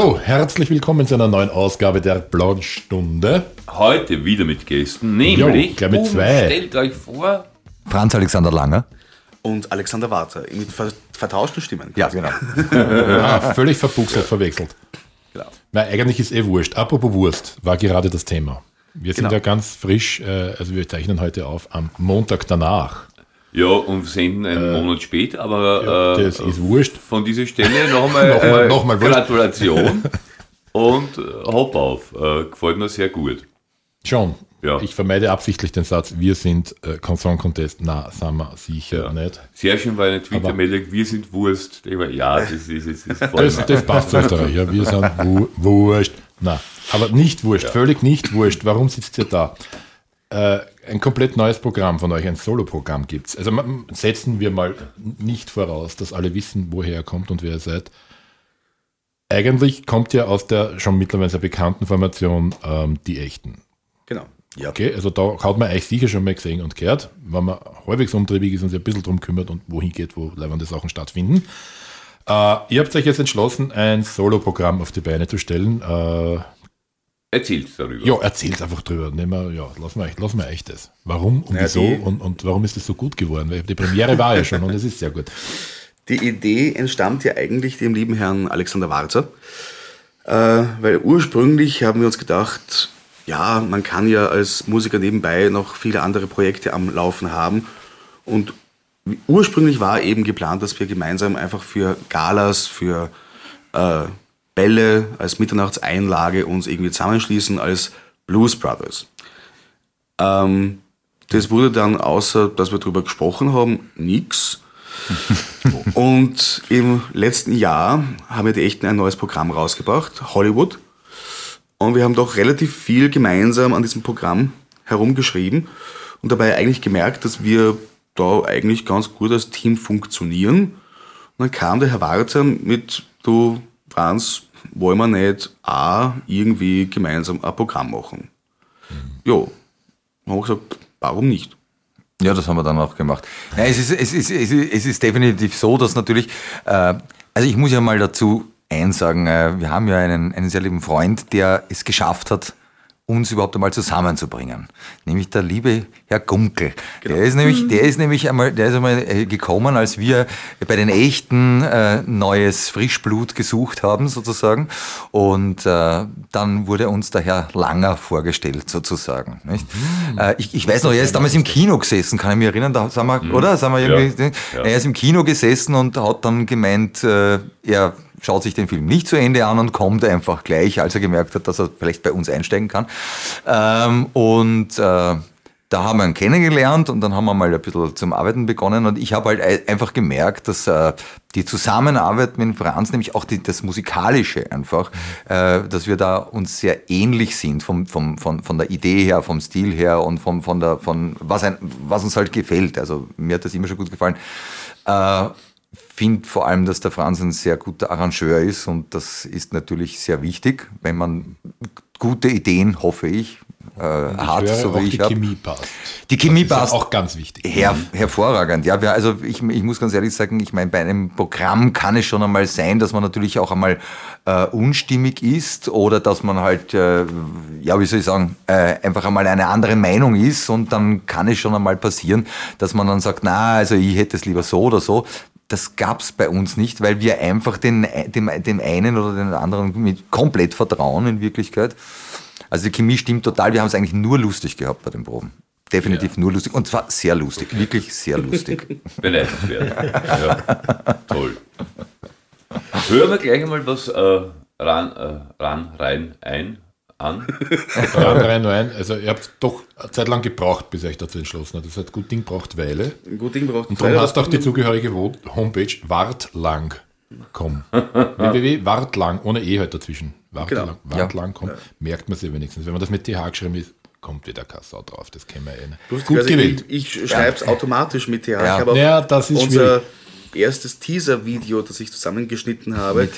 Hallo, herzlich willkommen zu einer neuen Ausgabe der Blauen Stunde. Heute wieder mit Gästen, nämlich, Jo, mit zwei. stellt euch vor, Franz Alexander Langer. und Alexander Warter mit ver vertauschten Stimmen. Ja, genau. Ah, völlig verbuchselt, verwechselt. Genau. Na, eigentlich ist eh wurscht. Apropos Wurst, war gerade das Thema. Wir sind Genau. ja ganz frisch, äh, also wir zeichnen heute auf am Montag danach. Ja, und senden einen Monat später, aber ja, äh, das ist wurscht. von dieser Stelle nochmal äh, wurscht. Gratulation und äh, hopp auf, äh, gefällt mir sehr gut. Schon. Ja. Ich vermeide absichtlich den Satz, wir sind äh, Consent Contest. Na, sind wir sicher Ja. nicht. Sehr schön war eine Twitter-Meldung, wir sind Wurst. Ich war, ja, das ist, das ist, das Das, das passt zu Österreich. Ja. Wir sind wu wurscht. Na, aber nicht wurscht, völlig nicht wurscht. Warum sitzt ihr da? Äh, ein komplett neues Programm von euch, ein Solo-Programm gibt es. Also setzen wir mal nicht voraus, dass alle wissen, woher ihr kommt und wer ihr seid. Eigentlich kommt ihr aus der schon mittlerweile sehr bekannten Formation ähm, Die Echten. Genau. Ja. Okay, also da hat man euch sicher schon mal gesehen und gehört, wenn man halbwegs umtriebig ist und sich ein bisschen drum kümmert und wohin geht, wo leibende Sachen stattfinden. Äh, ihr habt euch jetzt entschlossen, ein Solo-Programm auf die Beine zu stellen. Äh, Erzählt darüber. ja, erzählt einfach drüber. Nehmen wir, ja, lassen wir, lassen wir euch das. Warum und Ja, wieso die- und, und warum ist es so gut geworden? Weil die Premiere war ja schon und es ist sehr gut. Die Idee entstammt ja eigentlich dem lieben Herrn Alexander Warzer, äh, weil ursprünglich haben wir uns gedacht, ja, man kann ja als Musiker nebenbei noch viele andere Projekte am Laufen haben und ursprünglich war eben geplant, dass wir gemeinsam einfach für Galas, für äh, Bälle als Mitternachtseinlage uns irgendwie zusammenschließen als Blues Brothers. Ähm, das wurde dann, außer dass wir darüber gesprochen haben, nix. Und im letzten Jahr haben wir die Echten ein neues Programm rausgebracht, Hollywood. Und wir haben doch relativ viel gemeinsam an diesem Programm herumgeschrieben und dabei eigentlich gemerkt, dass wir da eigentlich ganz gut als Team funktionieren. Und dann kam der Herr Warzer mit, du Franz, wollen wir nicht auch irgendwie gemeinsam ein Programm machen? Jo, dann haben wir gesagt, warum nicht? Ja, das haben wir dann auch gemacht. Ja, es, ist, es, ist, es, ist, es ist definitiv so, dass natürlich, äh, also ich muss ja mal dazu einsagen, äh, wir haben ja einen, einen sehr lieben Freund, der es geschafft hat, uns überhaupt einmal zusammenzubringen. Nämlich der liebe Herr Gunkel. Der ist nämlich, der ist nämlich einmal, der ist einmal äh, gekommen, als wir bei den echten äh, neues Frischblut gesucht haben, sozusagen. Und äh, dann wurde uns der Herr Langer vorgestellt, sozusagen. Nicht? Äh, ich, ich weiß noch, er ist damals im Kino gesessen, kann ich mich erinnern, da sind wir, oder? Sind wir irgendwie, Ja. Er ist im Kino gesessen und hat dann gemeint, äh, er schaut sich den Film nicht zu Ende an und kommt einfach gleich, als er gemerkt hat, dass er vielleicht bei uns einsteigen kann. Ähm, und äh, da haben wir ihn kennengelernt und dann haben wir mal ein bisschen zum Arbeiten begonnen und ich habe halt ei- einfach gemerkt, dass äh, die Zusammenarbeit mit Franz, nämlich auch die, das Musikalische einfach, äh, dass wir da uns sehr ähnlich sind vom, vom, von, von der Idee her, vom Stil her und vom, von der, von was, ein, was uns halt gefällt. Also mir hat das immer schon gut gefallen. Äh, finde vor allem, dass der Franz ein sehr guter Arrangeur ist und das ist natürlich sehr wichtig, wenn man gute Ideen, hoffe ich, äh, hat, so auch wie ich die habe. Chemie passt. Die Chemie Das ist passt. ja auch ganz wichtig. Her, hervorragend. Ja, wir, also ich, ich muss ganz ehrlich sagen, ich meine, bei einem Programm kann es schon einmal sein, dass man natürlich auch einmal äh, unstimmig ist oder dass man halt, äh, ja, wie soll ich sagen, äh, einfach einmal eine andere Meinung ist und dann kann es schon einmal passieren, dass man dann sagt, na, also ich hätte es lieber so oder so. Das gab es bei uns nicht, weil wir einfach den, dem, dem einen oder den anderen mit komplett vertrauen in Wirklichkeit. Also die Chemie stimmt total. Wir haben es eigentlich nur lustig gehabt bei den Proben. Definitiv nur lustig. Und zwar sehr lustig. Wirklich sehr lustig. Beneidenswert. ja. Toll. Hören wir gleich einmal was äh, ran, äh, ran, rein, ein, an. Rein, rein, rein. Also ihr habt doch eine Zeit lang gebraucht, bis ihr euch dazu entschlossen habt. Das hat gut Ding braucht Weile. Ein gut Ding braucht Und darum hast du auch die zugehörige Homepage wartlang.com. www.wartlang, ohne E halt dazwischen. Wartlang, Genau. wartlang.com. Merkt man sich wenigstens. Wenn man das mit TH geschrieben ist, kommt wieder kein Sau drauf. Das kennen wir eh nicht. Gut Lustigerweise, gewählt. Ich, ich schreibe es automatisch mit TH. Ja. Ja, das ist unser erstes Teaser-Video, das ich zusammengeschnitten habe,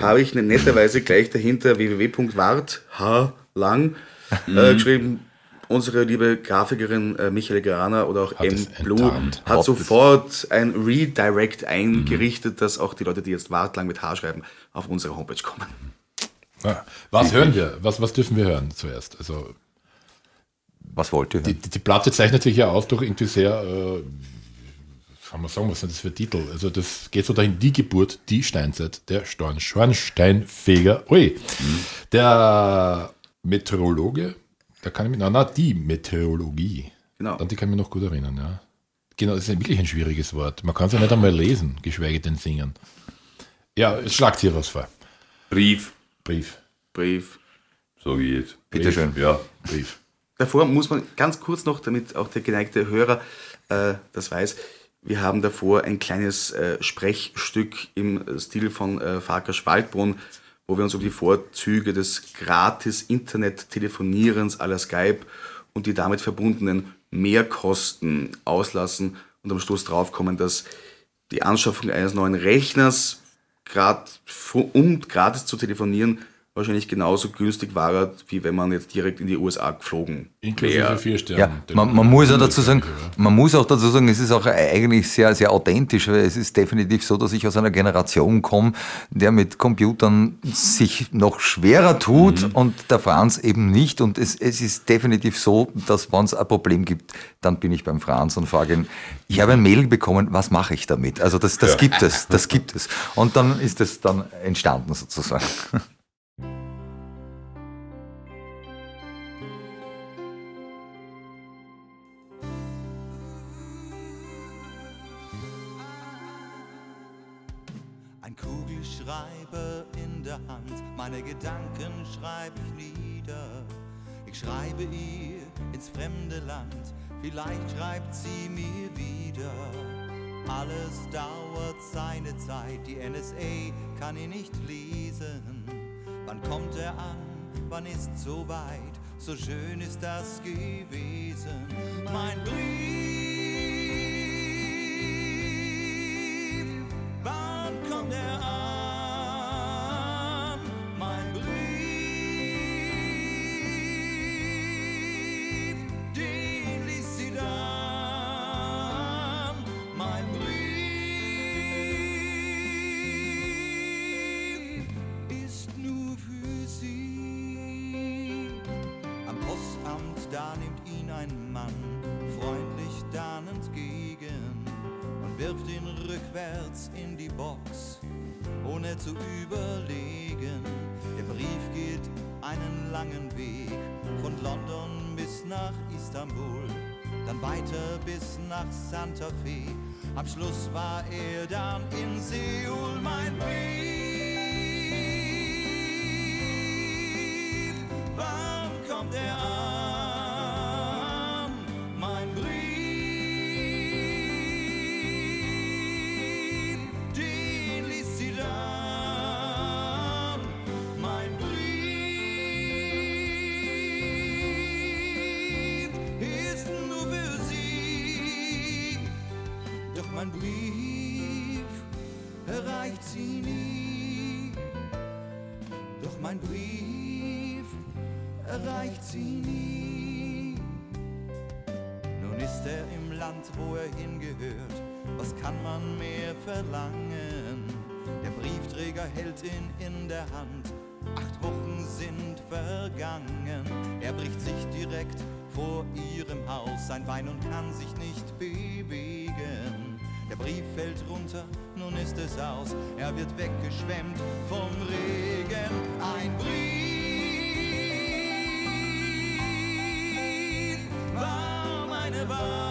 habe ich netterweise gleich dahinter www.wart.h.lang äh, geschrieben. Unsere liebe Grafikerin äh, Michael Grana oder auch Hat M. Blue enttarnt. hat sofort ein Redirect eingerichtet, dass auch die Leute, die jetzt Wartlang mit H schreiben, auf unsere Homepage kommen. Was hören wir? Was, was dürfen wir hören zuerst? Also Was wollt ihr die, hören? die, die Platte zeichnet sich ja auf durch irgendwie sehr, äh, kann man sagen, was sind das für Titel? Also das geht so dahin, die Geburt, die Steinzeit, der Storn, Schornsteinfeger, ui, der Meteorologe, da kann ich mich, na, na, die Meteorologie. Genau. An die kann ich mich noch gut erinnern, ja. Genau, das ist wirklich ein schwieriges Wort. Man kann es ja nicht einmal lesen, geschweige denn singen. Ja, es schlagt hier was vor. Brief, Brief. Brief. sage ich jetzt. Bitte schön. Ja. Brief. Davor muss man ganz kurz noch, damit auch der geneigte Hörer äh, das weiß, wir haben davor ein kleines äh, Sprechstück im Stil von äh, Farkas Waldbrunn, wo wir uns um die Vorzüge des gratis Internet-Telefonierens la Skype und die damit verbundenen Mehrkosten auslassen und am Schluss draufkommen, dass die Anschaffung eines neuen Rechners, grad, um gratis zu telefonieren, wahrscheinlich genauso günstig war, wie wenn man jetzt direkt in die USA geflogen Inklusive wäre. vier Ja, Sterne. man, man muss auch dazu sagen, man muss auch dazu sagen, es ist auch eigentlich sehr, sehr authentisch, weil es ist definitiv so, dass ich aus einer Generation komme, der mit Computern sich noch schwerer tut und der Franz eben nicht. Und es, es ist definitiv so, dass wenn es ein Problem gibt, dann bin ich beim Franz und frage ihn, ich habe ein Mail bekommen, was mache ich damit? Also das, das gibt es, das gibt es. Und dann ist es dann entstanden sozusagen. Meine Gedanken schreibe ich nieder. Ich schreibe ihr ins fremde Land, vielleicht schreibt sie mir wieder. Alles dauert seine Zeit, die NSA kann ihn nicht lesen. Wann kommt er an? Wann ist so weit? So schön ist das gewesen. Mein Brief, wann kommt er an? Zu überlegen. Der Brief geht einen langen Weg von London bis nach Istanbul, dann weiter bis nach Santa Fe. Am Schluss war er dann in Seoul, mein Brief. Wann kommt er an? Erreicht sie nie. Nun ist er im Land, wo er hingehört. Was kann man mehr verlangen? Der Briefträger hält ihn in der Hand. Acht Wochen sind vergangen. Er bricht sich direkt vor ihrem Haus ein Bein und kann sich nicht bewegen. Der Brief fällt runter, nun ist es aus. Er wird weggeschwemmt vom Regen. Ein Brief war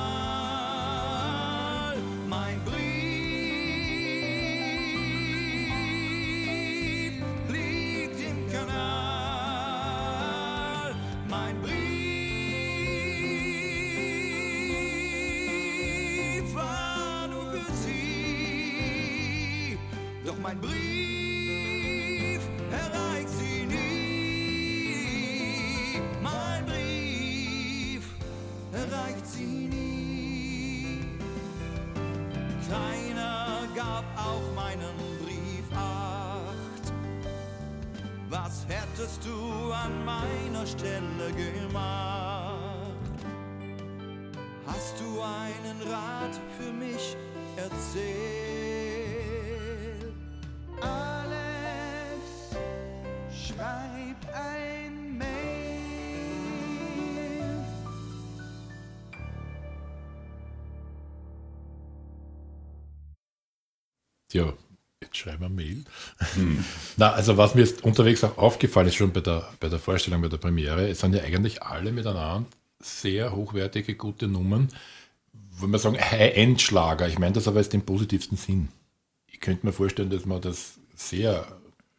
Ja, jetzt schreiben wir Mail. Na, also was mir jetzt unterwegs auch aufgefallen ist, schon bei der, bei der Vorstellung, bei der Premiere, es sind ja eigentlich alle miteinander sehr hochwertige, gute Nummern. Wollen wir sagen, High-End-Schlager. Ich meine das aber jetzt im positivsten Sinn. Ich könnte mir vorstellen, dass man das sehr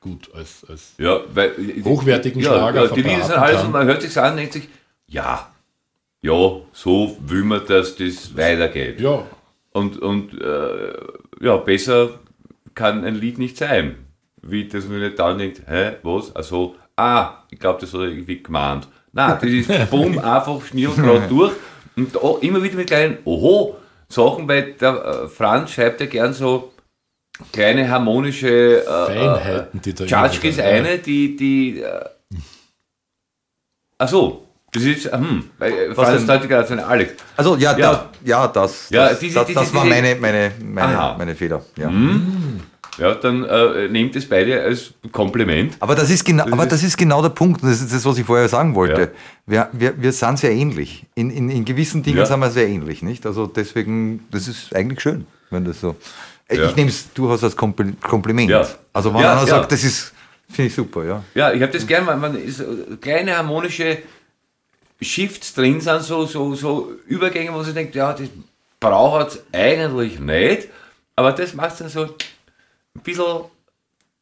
gut als, als Ja, weil, Hochwertigen ja, Schlager ja, Die Lieder sind alles und man hört sich an und denkt sich, ja, ja, so will man, dass das weitergeht. ja, Und, und äh, ja, besser kann ein Lied nicht sein. Wie dass man nicht dann denkt, hä, was? Also, ah, ich glaube, das hat er irgendwie gemeint. Nein, das ist bumm, einfach schnell gerade durch. Und auch immer wieder mit kleinen Oho Sachen, weil der äh, Franz schreibt ja gern so kleine harmonische äh, Feinheiten, die da wieder- eine, die, die äh, ach so, das ist, hm, weil äh, gerade seine Alex. Also ja, Ja. Da, ja das, Ja, das, diese- das, diese- das war meine, meine, meine, Aha. meine Fehler. Ja. Ja, dann äh, nehmt es beide als Kompliment. Aber das ist genau, aber ist- das ist genau der Punkt. Das ist das, was ich vorher sagen wollte. Ja. Wir, wir, wir sind sehr ähnlich. In, in, in gewissen Dingen Ja. sind wir sehr ähnlich, nicht? Also deswegen, das ist eigentlich schön, wenn das so. Äh, Ja. Ich nehme es durchaus als Kompli Kompliment. Ja. Also wenn einer sagt, das ist, finde ich super, ja. Ja, ich habe das gern, weil man ist, äh, kleine harmonische Shifts drin sind, so, so, so Übergänge, wo sie denkt, ja, das braucht es eigentlich nicht, aber das macht es dann so ein bisschen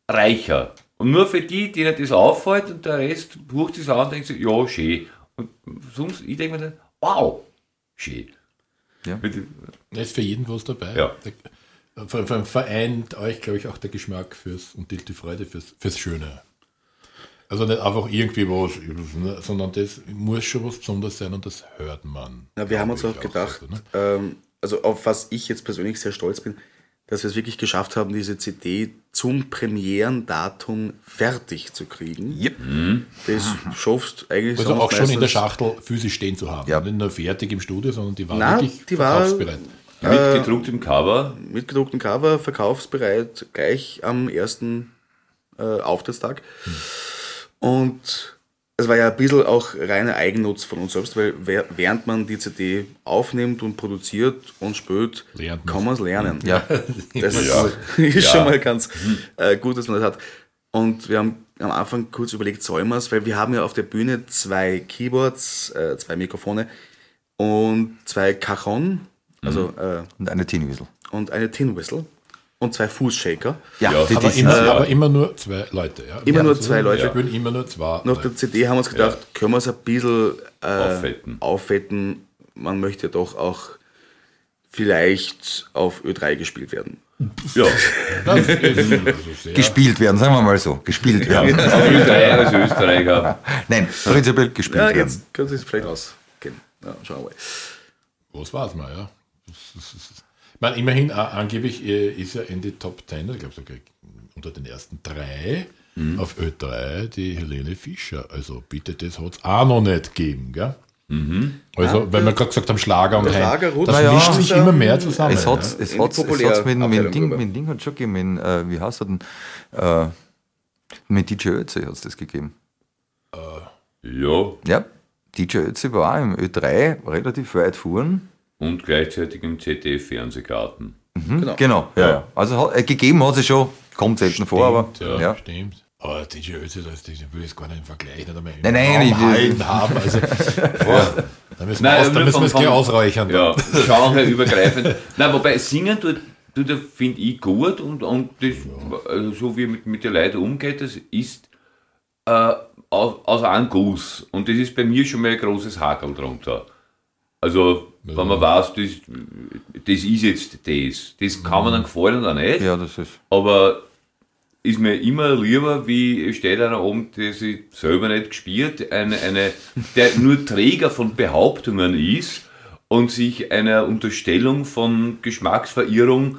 reicher. Und nur für die, denen das auffällt und der Rest bucht sich an und denkt sich, ja, schön. Und sonst, ich denke mir dann, wow, schön. Ja. Da ist für jeden was dabei. Ja. Der, ver- ver- vereint euch, glaube ich, auch der Geschmack fürs und die, die Freude fürs, fürs Schöne. Also nicht einfach irgendwie was, ne, sondern das muss schon was Besonderes sein und das hört man. Na, wir haben uns auch gedacht, so, ne? ähm, also auf was ich jetzt persönlich sehr stolz bin, dass wir es wirklich geschafft haben, diese CD zum Premierendatum fertig zu kriegen. Yep. Das schaffst eigentlich Also sonst auch schon in der Schachtel physisch stehen zu haben. Ja. Nicht nur fertig im Studio, sondern die war Nein, wirklich die war- verkaufsbereit. Mit gedrucktem Cover. mit gedrucktem Cover, verkaufsbereit, gleich am ersten äh, Auftrittstag. Und es war ja ein bisschen auch reiner Eigennutz von uns selbst, weil während man die CD aufnimmt und produziert und spielt, Lernt kann man es lernen. Ja. Das Ja. ist Ja. schon mal ganz äh, gut, dass man das hat. Und wir haben am Anfang kurz überlegt, sollen wir es, weil wir haben ja auf der Bühne zwei Keyboards, äh, zwei Mikrofone und zwei Cajon, also äh, Und eine Teenie-Whistle. und eine Tin Whistle und zwei Fußshaker. Ja, Ja, Aber, immer, sind, aber immer nur zwei Leute. Ja? Immer Ja, nur zwei Leute. Wir spielen immer nur zwei. Auf der. CD haben wir uns gedacht, können wir es ein bisschen äh, Auffetten. auffetten. Man möchte ja doch auch vielleicht auf Ö3 gespielt werden. Ja, ist also gespielt werden, sagen wir mal so. Gespielt werden. auf Österreich als Österreicher. Nein, prinzipiell gespielt Ja, werden. jetzt könnte es vielleicht ausgehen. Ja, schauen wir mal. Was war es mal, ja. Meine, immerhin, äh, angeblich äh, ist ja in die Top 10, ich glaube sogar unter den ersten drei Mhm. auf Ö3 die Helene Fischer. Also bitte, das hat es auch noch nicht gegeben, gell? Also, weil wir gerade gesagt haben, Schlager und Heim, Schlager rutscht das ja. mischt sich immer mehr zusammen. Es hat ja. es In die hat's, es hat's mit, mit, Ding, rüber. mit Ding hat schon gegeben, mit, äh, wie heißt er denn? Äh, mit DJ Ötzi hat es das gegeben. Ja, Ja, DJ Ötzi war im Ö3 relativ weit fuhren. Und gleichzeitig im ZDF-Fernsehgarten. Genau. Genau, ja. ja. Also äh, gegeben hat es schon, kommt selten vor, aber ja, ja. stimmt. Aber DJ Ötzi, das, das will ich gar nicht im Vergleich nicht einmal Nein, nein, ich will- haben. Also, boah, da müssen wir, Nein, aus, da nur müssen vom- wir es gleich ausräuchern. Ja, Genre übergreifend. Nein, wobei singen tut, tut finde ich, gut und, und das, also so wie mit, mit den Leuten umgeht, das ist äh, aus, aus einem Guss. Und das ist bei mir schon mal ein großes Hakel drunter. Also, wenn man weiß, das, das ist jetzt das. Das kann man dann gefallen oder nicht. ja, das ist. Aber ist mir immer lieber, wie steht einer oben, der sich selber nicht gespielt, eine, eine, der nur Träger von Behauptungen ist und sich einer Unterstellung von Geschmacksverirrung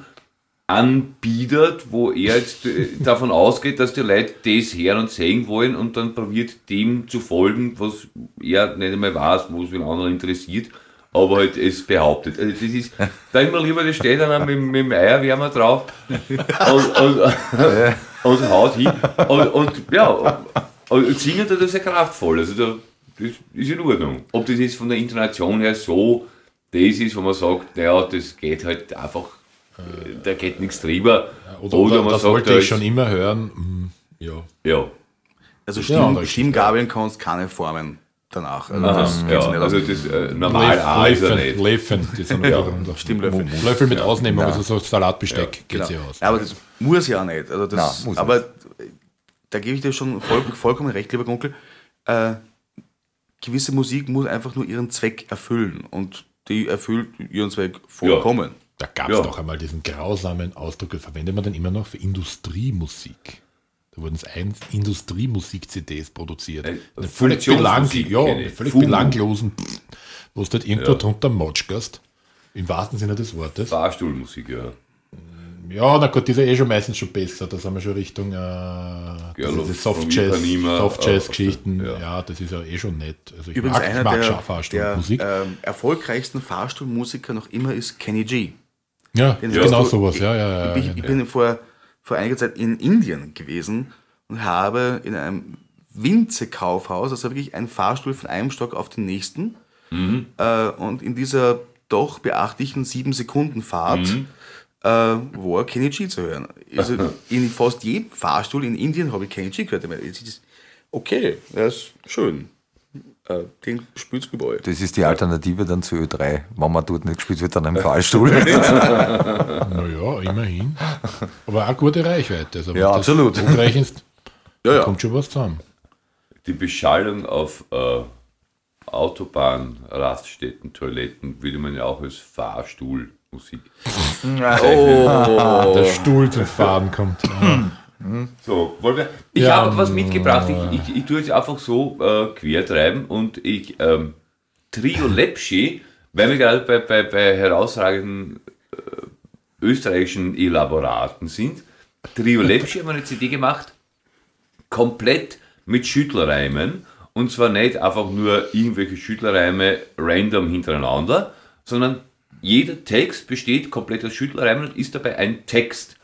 anbietet, wo er jetzt äh, davon ausgeht, dass die Leute das hören und sehen wollen und dann probiert dem zu folgen, was er nicht einmal weiß, wo es den anderen interessiert, aber halt es behauptet. Also das ist da immer lieber, das steht dann mit, mit dem Eierwärmer drauf und, und, und haut hin. Und, und ja, Aber singen tut das ja kraftvoll, also da, das ist in Ordnung. Ob das jetzt von der Intonation her so das ist, wo man sagt, naja, das geht halt einfach, äh, da geht nichts drüber. Oder, oder, das wollte ich schon immer hören. Hm, ja. Ja. Also Ja, Stimm, Stimmgabeln kannst keine Formen danach. Also Aha, das ja, nicht also das äh, normal A ist er nicht. Löffeln, die sind ja. Stimmlöffel. Löffel mit Ausnehmung, also so Salatbesteck geht Genau. ja aus. Ja, aber das muss ja auch nicht. Also das, Nein, muss aber da gebe ich dir schon voll, vollkommen recht, lieber Gunkel. Äh, gewisse Musik muss einfach nur ihren Zweck erfüllen und die erfüllt ihren Zweck vollkommen. Da gab es Ja. doch einmal diesen grausamen Ausdruck, verwendet man den immer noch für Industriemusik. Da wurden es ein Industriemusik-CDs produziert. Äh, Eine völlig, belang, Funktionsmusik ja, eine völlig belanglosen, wo du halt irgendwo drunter motschgast. Im wahrsten Sinne des Wortes. Fahrstuhlmusik, ja. Ja, na gut, die ist ja eh schon meistens schon besser. Da sind wir schon Richtung äh, Girl diese of- Soft-Jazz, from Ipanema, Soft-Jazz-Geschichten. äh, ja. Ja. das ist ja eh schon nett. Also ich Übrigens mag, einer ich mag der, schon der Fahrstuhlmusik. ähm, erfolgreichsten Fahrstuhlmusiker noch immer ist Kenny G. ja, Den genau du- sowas. Ja, ja, ja. ich, ich bin vor, vor einiger Zeit in Indien gewesen und habe in einem Winze-Kaufhaus, also wirklich ein Fahrstuhl von einem Stock auf den nächsten, äh, und in dieser doch beachtlichen sieben Sekunden Fahrt äh, war Kenny G zu hören. Also in fast jedem Fahrstuhl in Indien habe ich Kenny G gehört. Okay, das ist schön. Äh, den spielt überall. Das ist die Alternative dann zu Ö3. Wenn man dort nicht gespielt wird, dann im Fahrstuhl. Naja, immerhin. Aber auch gute Reichweite. Also, Ja, absolut. hochrechnest, Ja, ja. kommt schon was zusammen. Die Beschallung auf äh, Autobahn, Raststätten, Toiletten würde man ja auch als Fahrstuhlmusik. Der Stuhl zum Fahren kommt. So, wollen wir. Ich Ja, habe was mitgebracht. Ich, ich, ich tue es einfach so äh, quer treiben und ich ähm, Trio Lepschi, weil wir gerade bei, bei, bei herausragenden äh, österreichischen Elaboraten sind. Trio Lepschi haben eine CD gemacht, komplett mit Schüttelreimen. Und zwar nicht einfach nur irgendwelche Schüttelreime random hintereinander, sondern jeder Text besteht komplett aus Schüttelreimen und ist dabei ein Text.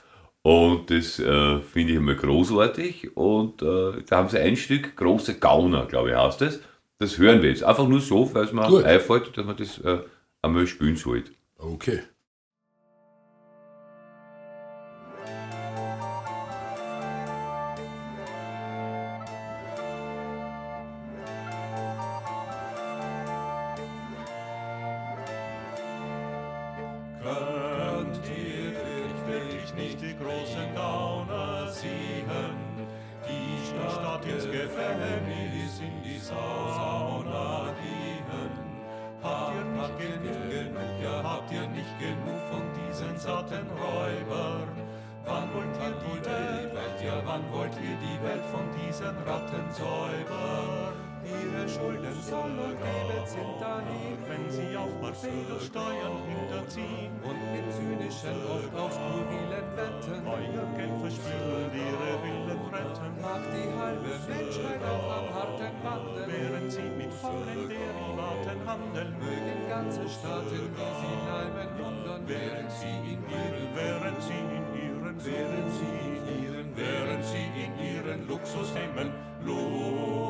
Und das äh, finde ich immer großartig. Und äh, da haben sie ein Stück, große Gauner, glaube ich, heißt das. Das hören wir jetzt. Einfach nur so, weil es mir einfällt, dass man das äh, einmal spielen sollte. Okay. Genug von diesen satten Räubern? Wann wollt ihr die Welt, ja wann wollt ihr die Welt von diesen Ratten säubern? Ihre Schulden soll geben sind dahin, wenn sie auf Marcelo Steuern hinterziehen und mit zynischen, oft auch skurrilen Wetten euer Geld verspielen, ihre Willen retten. Mag die halbe Menschheit auf am harten Wandel, während sie mit vollen Derivaten handeln, mögen ganze Staaten wie sie Leimen wundern, während sie in ihren, während sie in ihren, während sie in ihren, während sie in ihren Luxushemmen lungern.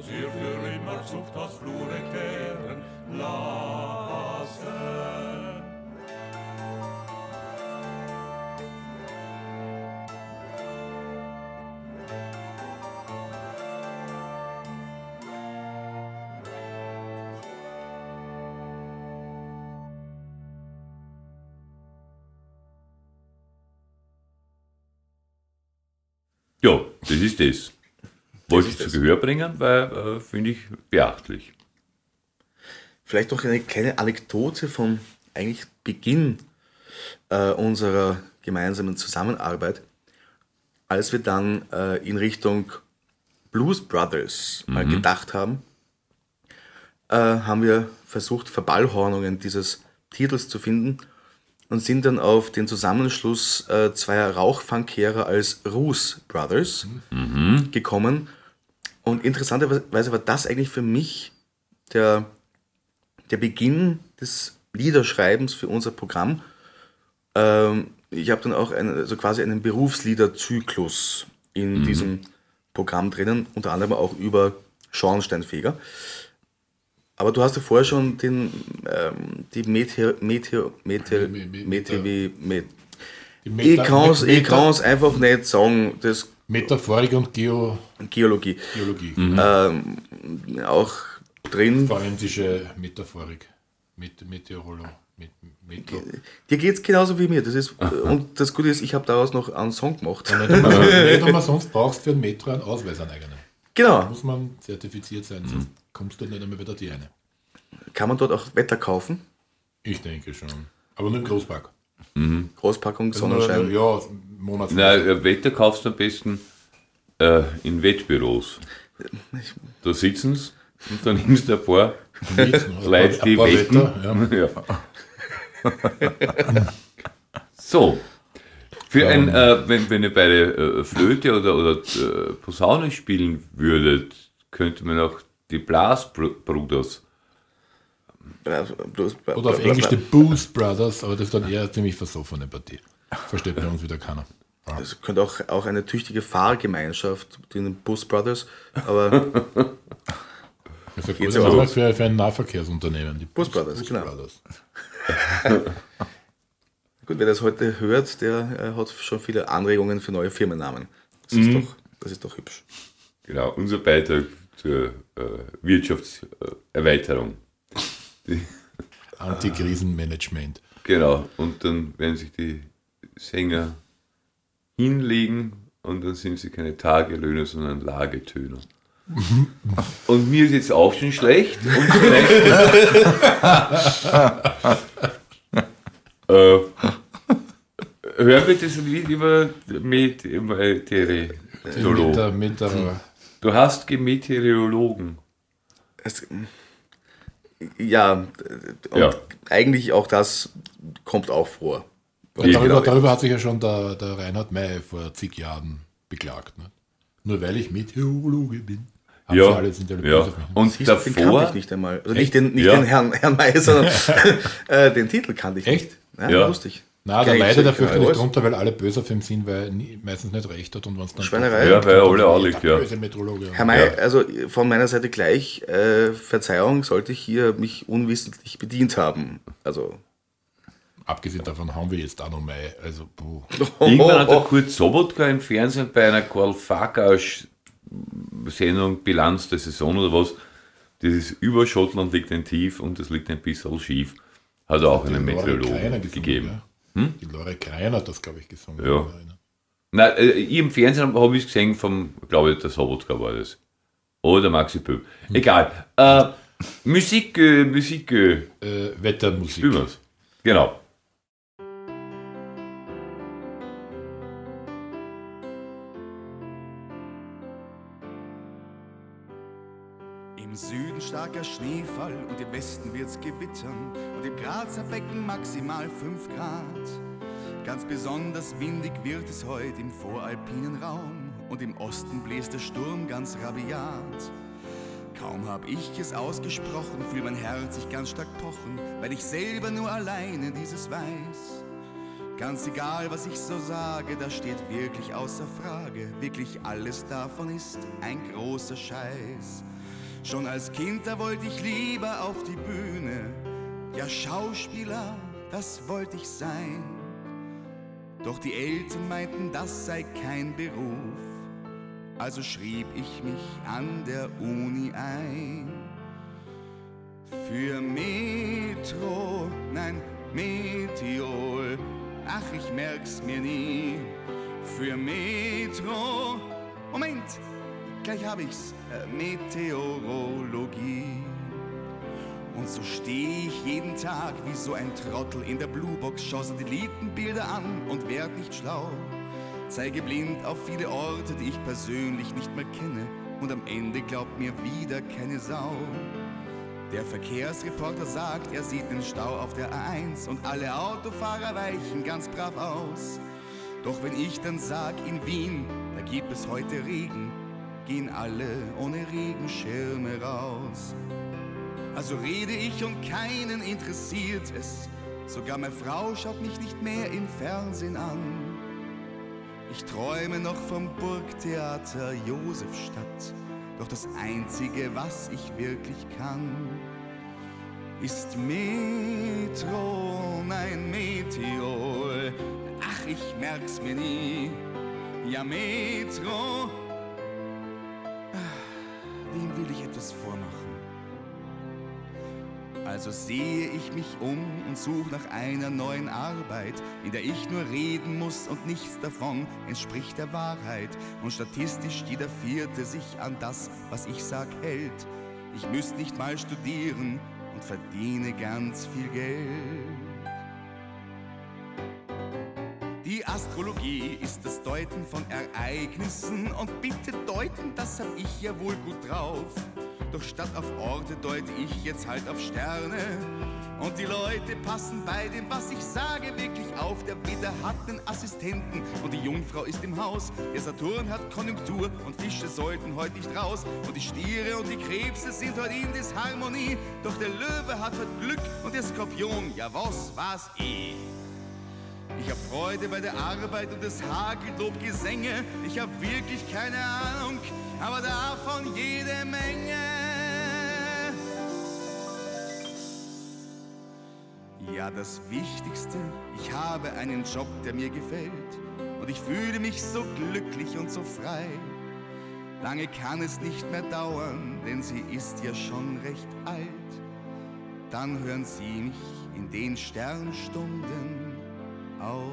Zuchthaus, wir für immer immer Zuchthaus Flure kehren, lassen. Ja, das ist das. Wollte ich zu Gehör bringen, weil äh, finde ich beachtlich. Vielleicht noch eine kleine Anekdote vom eigentlich Beginn äh, unserer gemeinsamen Zusammenarbeit, als wir dann äh, in Richtung Blues Brothers mal gedacht haben, äh, haben wir versucht, Verballhornungen dieses Titels zu finden und sind dann auf den Zusammenschluss äh, zweier Rauchfangkehrer als Roos Brothers gekommen. Und interessanterweise war das eigentlich für mich der, der Beginn des Liederschreibens für unser Programm. Ähm, ich habe dann auch einen, also quasi einen Berufsliederzyklus in diesem Programm drinnen, unter anderem auch über Schornsteinfeger. Aber du hast ja vorher schon den, ähm, die Meteor, Meteor, Meteor, Me- me- Meteor, Met, Die ich Meta- kann es Meta- einfach nicht sagen, das Metaphorik und Geo Geologie Geologie. auch drin. Forensische Metaphorik. Met Meteorolo. Met Metro. Dir geht es genauso wie mir. Das ist, und das Gute ist, ich habe daraus noch einen Song gemacht. Nicht umsonst- nicht umsonst brauchst du für einen Metro einen Ausweis einen eigenen. Genau. Muss man zertifiziert sein, sonst kommst du nicht einmal wieder die eine. Kann man dort auch Wetter kaufen? Ich denke schon. Aber nur im Großpark. Großpackung, Also Sonnenschein. ja, Monats. Na, äh, Wetter kaufst du am besten äh, in Wettbüros. Da sitzen sie und dann nimmst du ein paar Leute, die wetten. Wetter, ja. Ja. so. Für ein, äh, wenn, wenn ihr beide äh, Flöte oder, oder äh, Posaune spielen würdet, könnte man auch die Blasbruders. Äh, bloß- Oder auf Englisch die Boost Brothers, aber das ist dann eher eine ziemlich versoffene Partie. Versteht bei uns wieder keiner. Es könnte auch, auch eine tüchtige Fahrgemeinschaft, den Bus Brothers, aber Das ist ja Geht's gut, aber aber für, für ein Nahverkehrsunternehmen. Die Bus Brothers, Bus genau. Brothers. gut, wer das heute hört, der äh, hat schon viele Anregungen für neue Firmennamen. Das ist, doch, das ist doch hübsch. Genau, unser Beitrag zur äh, Wirtschaftserweiterung. Antikrisenmanagement. Genau, und dann werden sich die Sänger hinlegen und dann sind sie keine Tagelöhner, sondern Lagetöner. Und mir ist jetzt auch schon schlecht. Äh, hören wir das Lied über Meteorologen. Mit der, Du hast Meteorologen. Ja, und Ja. eigentlich auch das kommt auch vor. darüber, darüber hat sich ja schon der, der Reinhard May vor zig Jahren beklagt. Ne? Nur weil ich Meteorologe bin. Haben sie Ja, alle sind ja. Und Siehst du, den kannte davor, ich nicht einmal. Also nicht den, nicht Ja. den Herrn, Herrn May, sondern äh, den Titel kannte ich Echt? nicht. Ja, Ja. lustig. Na, ich leidet so- dafür kenn ich nicht alles. drunter, weil alle böse auf ihn sind, weil er nie, meistens nicht recht hat und wenn es dann. Schweinerei. ja, weil alle auch liegt, Der ja. böse. Herr May, Ja. also von meiner Seite gleich, äh, Verzeihung, sollte ich hier mich unwissentlich bedient haben. Also, Abgesehen davon haben wir jetzt auch noch Mai. Also, puh. Irgendwann hat der Kurt Sobotka im Fernsehen bei einer Karl Farkas Sendung Bilanz der Saison oder was, dieses über Schottland liegt ein Tief und es liegt ein bisschen schief, hat er auch einen Meteorologen gegeben. Ja? Die Lore Kreiner hat das, glaube ich, gesungen. Ja. Nein, äh, ich im Fernsehen habe ich es gesehen vom, glaube ich, der Sobotka war das. Oder Maxi Pöb. Egal. Äh, Musik, äh, Musik, äh, Äh, Wettermusik. wir's. Genau. Im Süden starker Schneefall und im Westen wird's gewittern und im Grazer Becken maximal 5 Grad. Ganz besonders windig wird es heute im voralpinen Raum und im Osten bläst der Sturm ganz rabiat. Kaum hab ich es ausgesprochen, fühlt mein Herz sich ganz stark pochen, weil ich selber nur alleine dieses weiß. Ganz egal, was ich so sage, das steht wirklich außer Frage. Wirklich alles davon ist ein großer Scheiß. Schon als Kind, da wollte ich lieber auf die Bühne. Ja, Schauspieler, das wollte ich sein. Doch die Eltern meinten, das sei kein Beruf. Also schrieb ich mich an der Uni ein. Für Metro, nein, Meteor. Ach, ich merk's mir nie. Für Metro. Moment, gleich hab ich's. Äh, Meteorologie. Und so stehe ich jeden Tag wie so ein Trottel in der Bluebox, schau Satellitenbilder an und werd nicht schlau. Zeige blind auf viele Orte, die ich persönlich nicht mehr kenne. Und am Ende glaubt mir wieder keine Sau. Der Verkehrsreporter sagt, er sieht den Stau auf der A1 und alle Autofahrer weichen ganz brav aus. Doch wenn ich dann sag, in Wien, da gibt es heute Regen, gehen alle ohne Regenschirme raus. Also rede ich und keinen interessiert es. Sogar meine Frau schaut mich nicht mehr im Fernsehen an. Ich träume noch vom Burgtheater Josefstadt. Doch das Einzige, was ich wirklich kann, ist Metro, nein Meteor. Ach, ich merk's mir nie. Ja, Metro. Also sehe ich mich um und suche nach einer neuen Arbeit, in der ich nur reden muss und nichts davon entspricht der Wahrheit. Und statistisch jeder Vierte sich an das, was ich sag, hält. Ich müsste nicht mal studieren und verdiene ganz viel Geld. Die Astrologie ist das Deuten von Ereignissen und bitte deuten, das hab ich ja wohl gut drauf. Doch statt auf Orte deute ich jetzt halt auf Sterne. Und die Leute passen bei dem, was ich sage, wirklich auf. Der Widder hat einen Assistenten und die Jungfrau ist im Haus. Der Saturn hat Konjunktur und Fische sollten heute nicht raus. Und die Stiere und die Krebse sind heute in Disharmonie. Doch der Löwe hat heute Glück und der Skorpion, ja was war's eh. Ich hab Freude bei der Arbeit und es hagelt Lobgesänge. Ich hab wirklich keine Ahnung, aber davon jede Menge. Ja, das Wichtigste, ich habe einen Job, der mir gefällt. Und ich fühle mich so glücklich und so frei. Lange kann es nicht mehr dauern, denn sie ist ja schon recht alt. Dann hören sie mich in den Sternstunden auf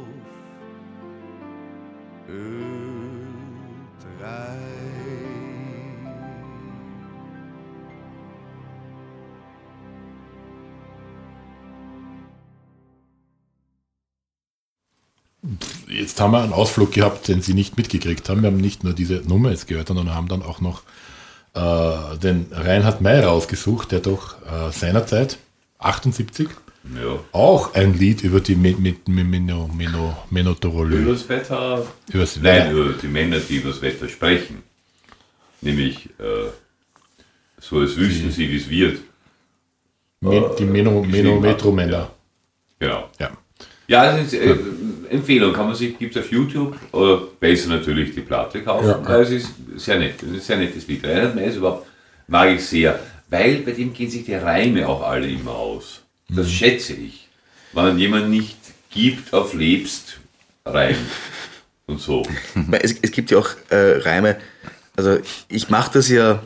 Ö3. Jetzt haben wir einen Ausflug gehabt, den Sie nicht mitgekriegt haben. Wir haben nicht nur diese Nummer jetzt gehört, sondern haben dann auch noch äh, den Reinhard May rausgesucht, der doch äh, seinerzeit, 78, Ja. auch ein Lied über die Me Me Meno Meno Menotorolö. Übers Wetter. Übers Nein, über die Männer, die übers Wetter sprechen. Nämlich äh, so, als wüssten sie, wie es wird. Die Meno Menometro-Männer. Genau. Ja. Ja, ist äh, Empfehlung, kann man sich, gibt es auf YouTube oder besser natürlich die Platte kaufen. Ja. weil Es ist sehr nett, es ist ein sehr nettes Lied. Reinhard May ist überhaupt, mag ich sehr, weil bei dem gehen sich die Reime auch alle immer aus. Das schätze ich. Wenn jemand nicht gibt auf lebst, Reim und so. Es, es gibt ja auch äh, Reime, also ich mache das ja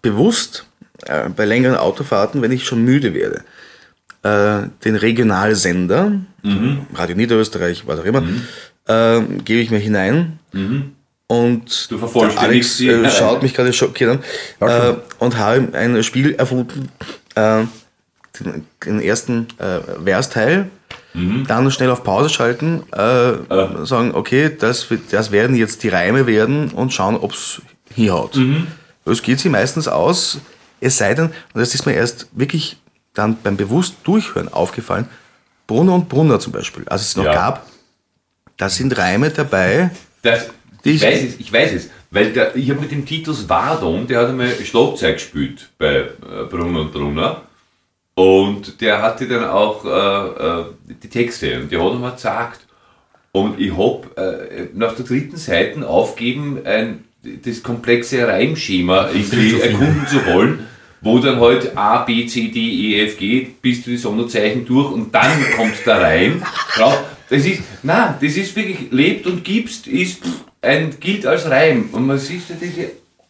bewusst äh, bei längeren Autofahrten, wenn ich schon müde werde. Äh, den Regionalsender, Radio Niederösterreich, was auch immer, äh, gebe ich mir hinein. Und Du der vervollständigst Alex die äh, schaut mich gerade schockiert an äh, und habe ein Spiel erfunden, äh, den, den ersten äh, Versteil, dann schnell auf Pause schalten, äh, sagen, okay, das, das werden jetzt die Reime werden und schauen, ob es hinhaut. Es geht sie meistens aus, es sei denn, und das ist mir erst wirklich dann beim bewusst Durchhören aufgefallen, Brunner und Brunner zum Beispiel, als es noch Ja. gab, da sind Reime dabei, Das, Die ich, ich- weiß es, ich weiß es, weil der, ich habe mit dem Titus Wardon, der hat einmal Schlagzeug gespielt bei äh, Brunner und Brunner. Und der hatte dann auch äh, äh, die Texte. Und der hat einmal gesagt. Und ich habe äh, nach der dritten Seite aufgeben ein das komplexe Reimschema irgendwie erkunden zu wollen, wo dann halt A, B, C, D, E, F, G bis zu die Sonderzeichen durch und dann kommt der Reim. Schau, Das ist, nein, das ist wirklich, lebt und gibst, ist ein, gilt als Reim. Und man sieht so diese,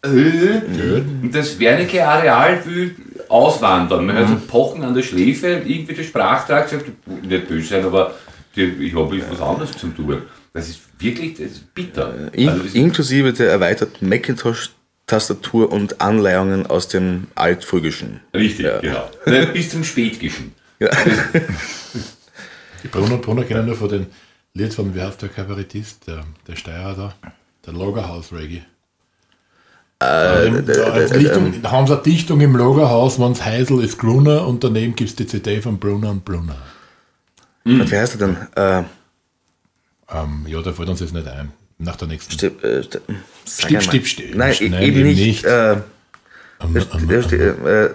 äh, und das Wernicke Areal will auswandern. Man hört so Pochen an der Schläfe, irgendwie der Sprachtrag sagt, nicht böse sein, aber die, ich habe was anderes zu tun. Das ist wirklich das ist bitter. In, Also das- inklusive der erweiterten Macintosh-Tastatur und Anleihungen aus dem Altfrügischen. Richtig, Ja. genau. Bis zum Spätgischen. Ja. Und Brunner kennen nur von den Lied von, heißt der Kabarettist, der, der Steirer da, der Lagerhaus Reggae. Äh, Ähm, da als Dichtung, haben sie eine Dichtung im Lagerhaus, wenn es Heisel ist Gruner und daneben gibt es die CD von Brunner und Brunner. Und Wie heißt er denn? Äh, Ähm, ja, da fällt uns jetzt nicht ein. Nach der nächsten. Stipp, äh, Stipp, sag Stipp, einmal. Stipp, Stipp. Nein, e- Nein, eben eben nicht. nicht. Äh, ähm, äh,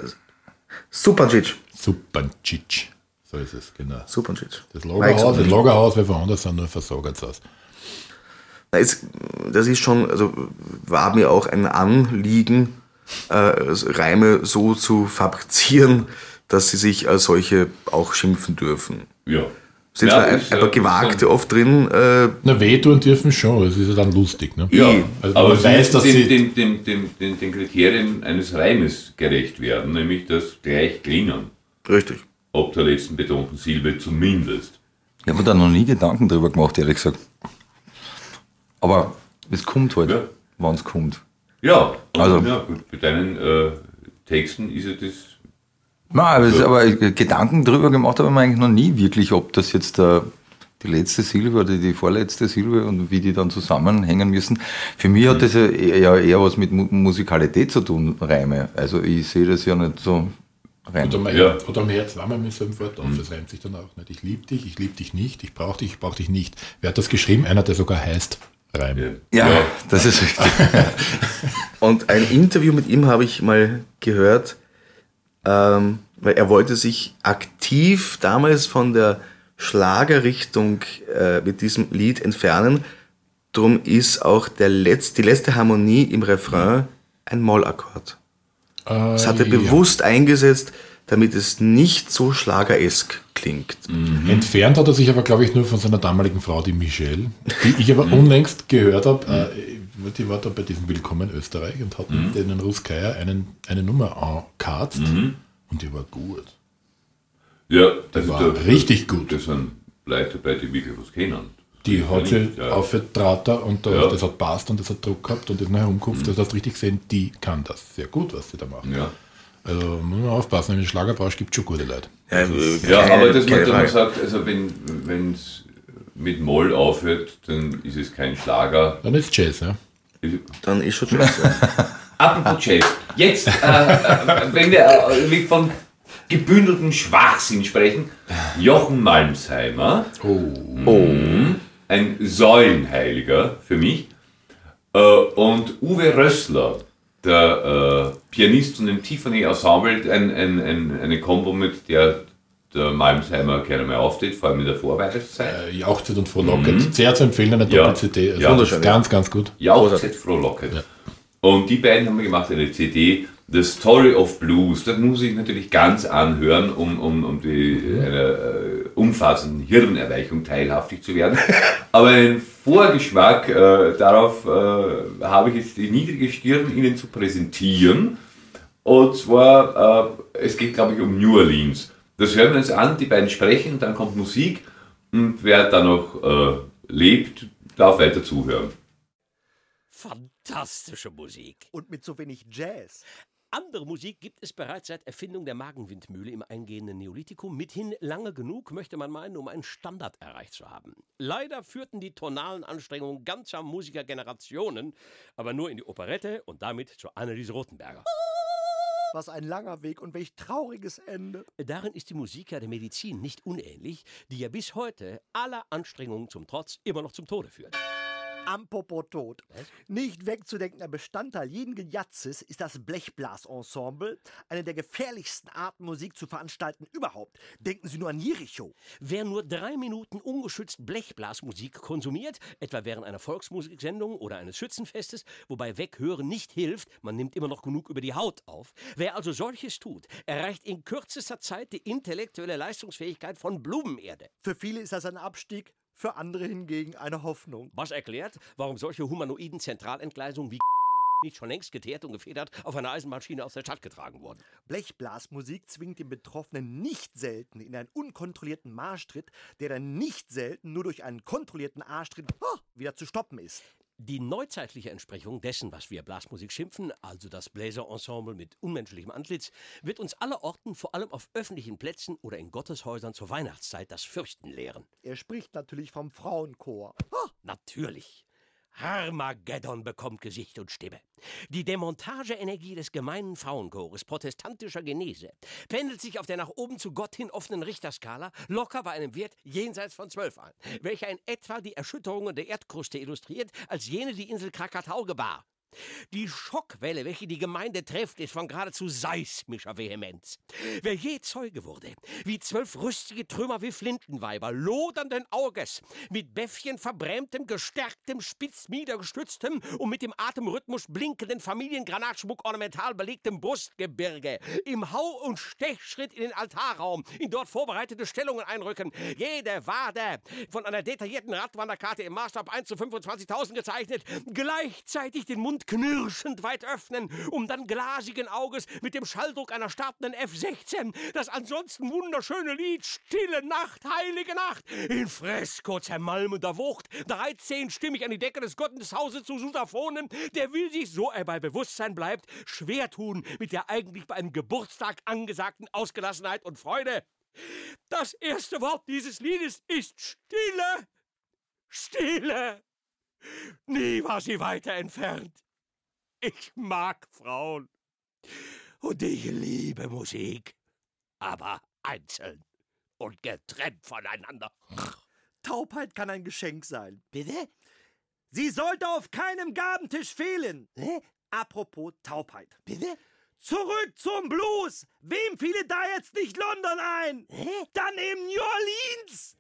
Supancic. Supancic. So ist es, genau. Supancic. Das Lagerhaus, das Supancic. Lagerhaus, weil woanders sind nur versagert aus. Das ist schon, also war mir auch ein Anliegen, äh, Reime so zu fabrizieren, dass sie sich als solche auch schimpfen dürfen. Ja. Sind Ja, zwar ist, äh, paar gewagte oft drin, äh, Na, wehtun dürfen schon, es ist ja dann lustig. Ne? Ja, Also aber man sie weiß, dass den, sie. den, den, den, den, den Kriterien eines Reimes gerecht werden, nämlich das gleich klingen. richtig. Ob der letzten betonten Silbe zumindest. Ich habe mir da noch nie Gedanken drüber gemacht, ehrlich gesagt. Aber es kommt halt, Ja. wann es kommt. Ja, Also- ja, gut, bei deinen äh, Texten ist ja das. Nein, Ja. aber Gedanken drüber gemacht habe ich mir eigentlich noch nie wirklich, ob das jetzt der, die letzte Silbe oder die vorletzte Silbe und wie die dann zusammenhängen müssen. Für mich hat das ja eher, eher was mit Mu Musikalität zu tun, Reime. Also ich sehe das ja nicht so rein. Oder, mein Ja. Herz, oder am Herz war man mit so einem Wort auf, das reimt sich dann auch nicht. Ich liebe dich, ich liebe dich nicht, ich brauche dich, ich brauche dich nicht. Wer hat das geschrieben? Einer, der sogar heißt Reim. Ja, Ja. das ist richtig. Und ein Interview mit ihm habe ich mal gehört, ähm, weil er wollte sich aktiv damals von der Schlagerrichtung äh, mit diesem Lied entfernen. Drum ist auch der Letz-, die letzte Harmonie im Refrain ein Mollakkord. Das hat er ja. bewusst eingesetzt, damit es nicht so schlageresk klingt. Entfernt hat er sich aber, glaube ich, nur von seiner damaligen Frau, die Michelle, die ich aber unlängst gehört habe. Äh, die war da bei diesem Willkommen Österreich und hat mit denen Ruskaya einen, eine Nummer angekarzt und die war gut. Ja, Das war da- richtig gut. Das sind Leute dabei, die wirklich was kennen. Die hat sie ja. aufgetraut und da, Ja. das hat passt und das hat Druck gehabt und ist nachher umgekupft. Das hast du richtig gesehen, die kann das sehr gut, was sie da macht. Ja. Also muss man aufpassen, im Schlagerbranche gibt es schon gute Leute. Ja, äh, Ja, aber dass man dann sagt, also wenn es mit Moll aufhört, dann ist es kein Schlager. Dann ist Jazz, ja. Dann ist schon Jazz. ja. Apropos Jazz. Jetzt, äh, äh, wenn wir äh, von gebündeltem Schwachsinn sprechen, Jochen Malmsheimer, ein Säulenheiliger für mich, äh, und Uwe Rössler, der äh, Pianist von dem Tiffany Ensemble, ein, ein, ein, eine Kombo, mit der der Malmsheimer gerne mal auftritt, vor allem in der Vorweihnachtszeit. Äh, Jauchzeit und frohlockend. Sehr zu empfehlen, eine Ja. Doppel-CD. Also Ja, das ist ganz, ganz gut. Jauchzeit frohlockend. Und die beiden haben wir gemacht eine CD, The Story of Blues. Das muss ich natürlich ganz anhören, um, um, um die, einer äh, umfassenden Hirnerweichung teilhaftig zu werden. Aber einen Vorgeschmack äh, darauf äh, habe ich jetzt die niedrige Stirn, Ihnen zu präsentieren. Und zwar, äh, es geht glaube ich um New Orleans. Das hören wir uns an, die beiden sprechen, dann kommt Musik und wer da noch äh, lebt, darf weiter zuhören. Fantastische Musik. Und mit so wenig Jazz. Andere Musik gibt es bereits seit Erfindung der Magenwindmühle im eingehenden Neolithikum. Mithin lange genug, möchte man meinen, um einen Standard erreicht zu haben. Leider führten die tonalen Anstrengungen ganzer Musikergenerationen aber nur in die Operette und damit zu Anneliese Rothenberger. Was ein langer Weg und welch trauriges Ende. Darin ist die Musik ja der Medizin nicht unähnlich, die ja bis heute aller Anstrengungen zum Trotz immer noch zum Tode führt. Apropos Tod. Nicht wegzudenkender Bestandteil jeden Gejatzes ist das Blechblasensemble, eine der gefährlichsten Arten Musik zu veranstalten überhaupt. Denken Sie nur an Jericho. Wer nur drei Minuten ungeschützt Blechblasmusik konsumiert, etwa während einer Volksmusiksendung oder eines Schützenfestes, wobei Weghören nicht hilft, man nimmt immer noch genug über die Haut auf. Wer also solches tut, erreicht in kürzester Zeit die intellektuelle Leistungsfähigkeit von Blumenerde. Für viele ist das ein Abstieg, für andere hingegen eine Hoffnung. Was erklärt, warum solche humanoiden Zentralentgleisungen wie nicht schon längst geteert und gefedert auf einer Eisenbahnschiene aus der Stadt getragen wurden. Blechblasmusik zwingt den Betroffenen nicht selten in einen unkontrollierten Marschtritt, der dann nicht selten nur durch einen kontrollierten Arschtritt wieder zu stoppen ist. Die neuzeitliche Entsprechung dessen, was wir Blasmusik schimpfen, also das Bläserensemble mit unmenschlichem Antlitz, wird uns allerorten, vor allem auf öffentlichen Plätzen oder in Gotteshäusern zur Weihnachtszeit das Fürchten lehren. Er spricht natürlich vom Frauenchor. Ah, natürlich. Harmageddon bekommt Gesicht und Stimme. Die Demontageenergie des gemeinen Frauenchores protestantischer Genese pendelt sich auf der nach oben zu Gott hin offenen Richterskala locker bei einem Wert jenseits von zwölf an, welcher in etwa die Erschütterungen der Erdkruste illustriert, als jene die Insel Krakatau gebar. Die Schockwelle, welche die Gemeinde trifft, ist von geradezu seismischer Vehemenz. Wer je Zeuge wurde, wie zwölf rüstige Trümmer wie Flintenweiber, lodernden Auges, mit Bäffchen verbrämtem, gestärktem, spitz niedergestütztem und mit dem Atemrhythmus blinkenden Familiengranatschmuck ornamental belegtem Brustgebirge, im Hau- und Stechschritt in den Altarraum, in dort vorbereitete Stellungen einrücken, jede Wade von einer detaillierten Radwanderkarte im Maßstab 1 zu 25.000 gezeichnet, gleichzeitig den Mund knirschend weit öffnen, um dann glasigen Auges mit dem Schalldruck einer startenden F-16 das ansonsten wunderschöne Lied Stille Nacht, Heilige Nacht in Fresko zermalmender Wucht 13-stimmig an die Decke des Gotteshauses zu Sutaphonen, der will sich, so er bei Bewusstsein bleibt, schwer tun mit der eigentlich bei einem Geburtstag angesagten Ausgelassenheit und Freude. Das erste Wort dieses Liedes ist Stille. Stille. Nie war sie weiter entfernt. Ich mag Frauen. Und ich liebe Musik. Aber einzeln und getrennt voneinander. Taubheit kann ein Geschenk sein. Bitte? Sie sollte auf keinem Gabentisch fehlen. Apropos Taubheit. Bitte? Zurück zum Blues! Wem fiele da jetzt nicht London ein? Dann eben New Orleans!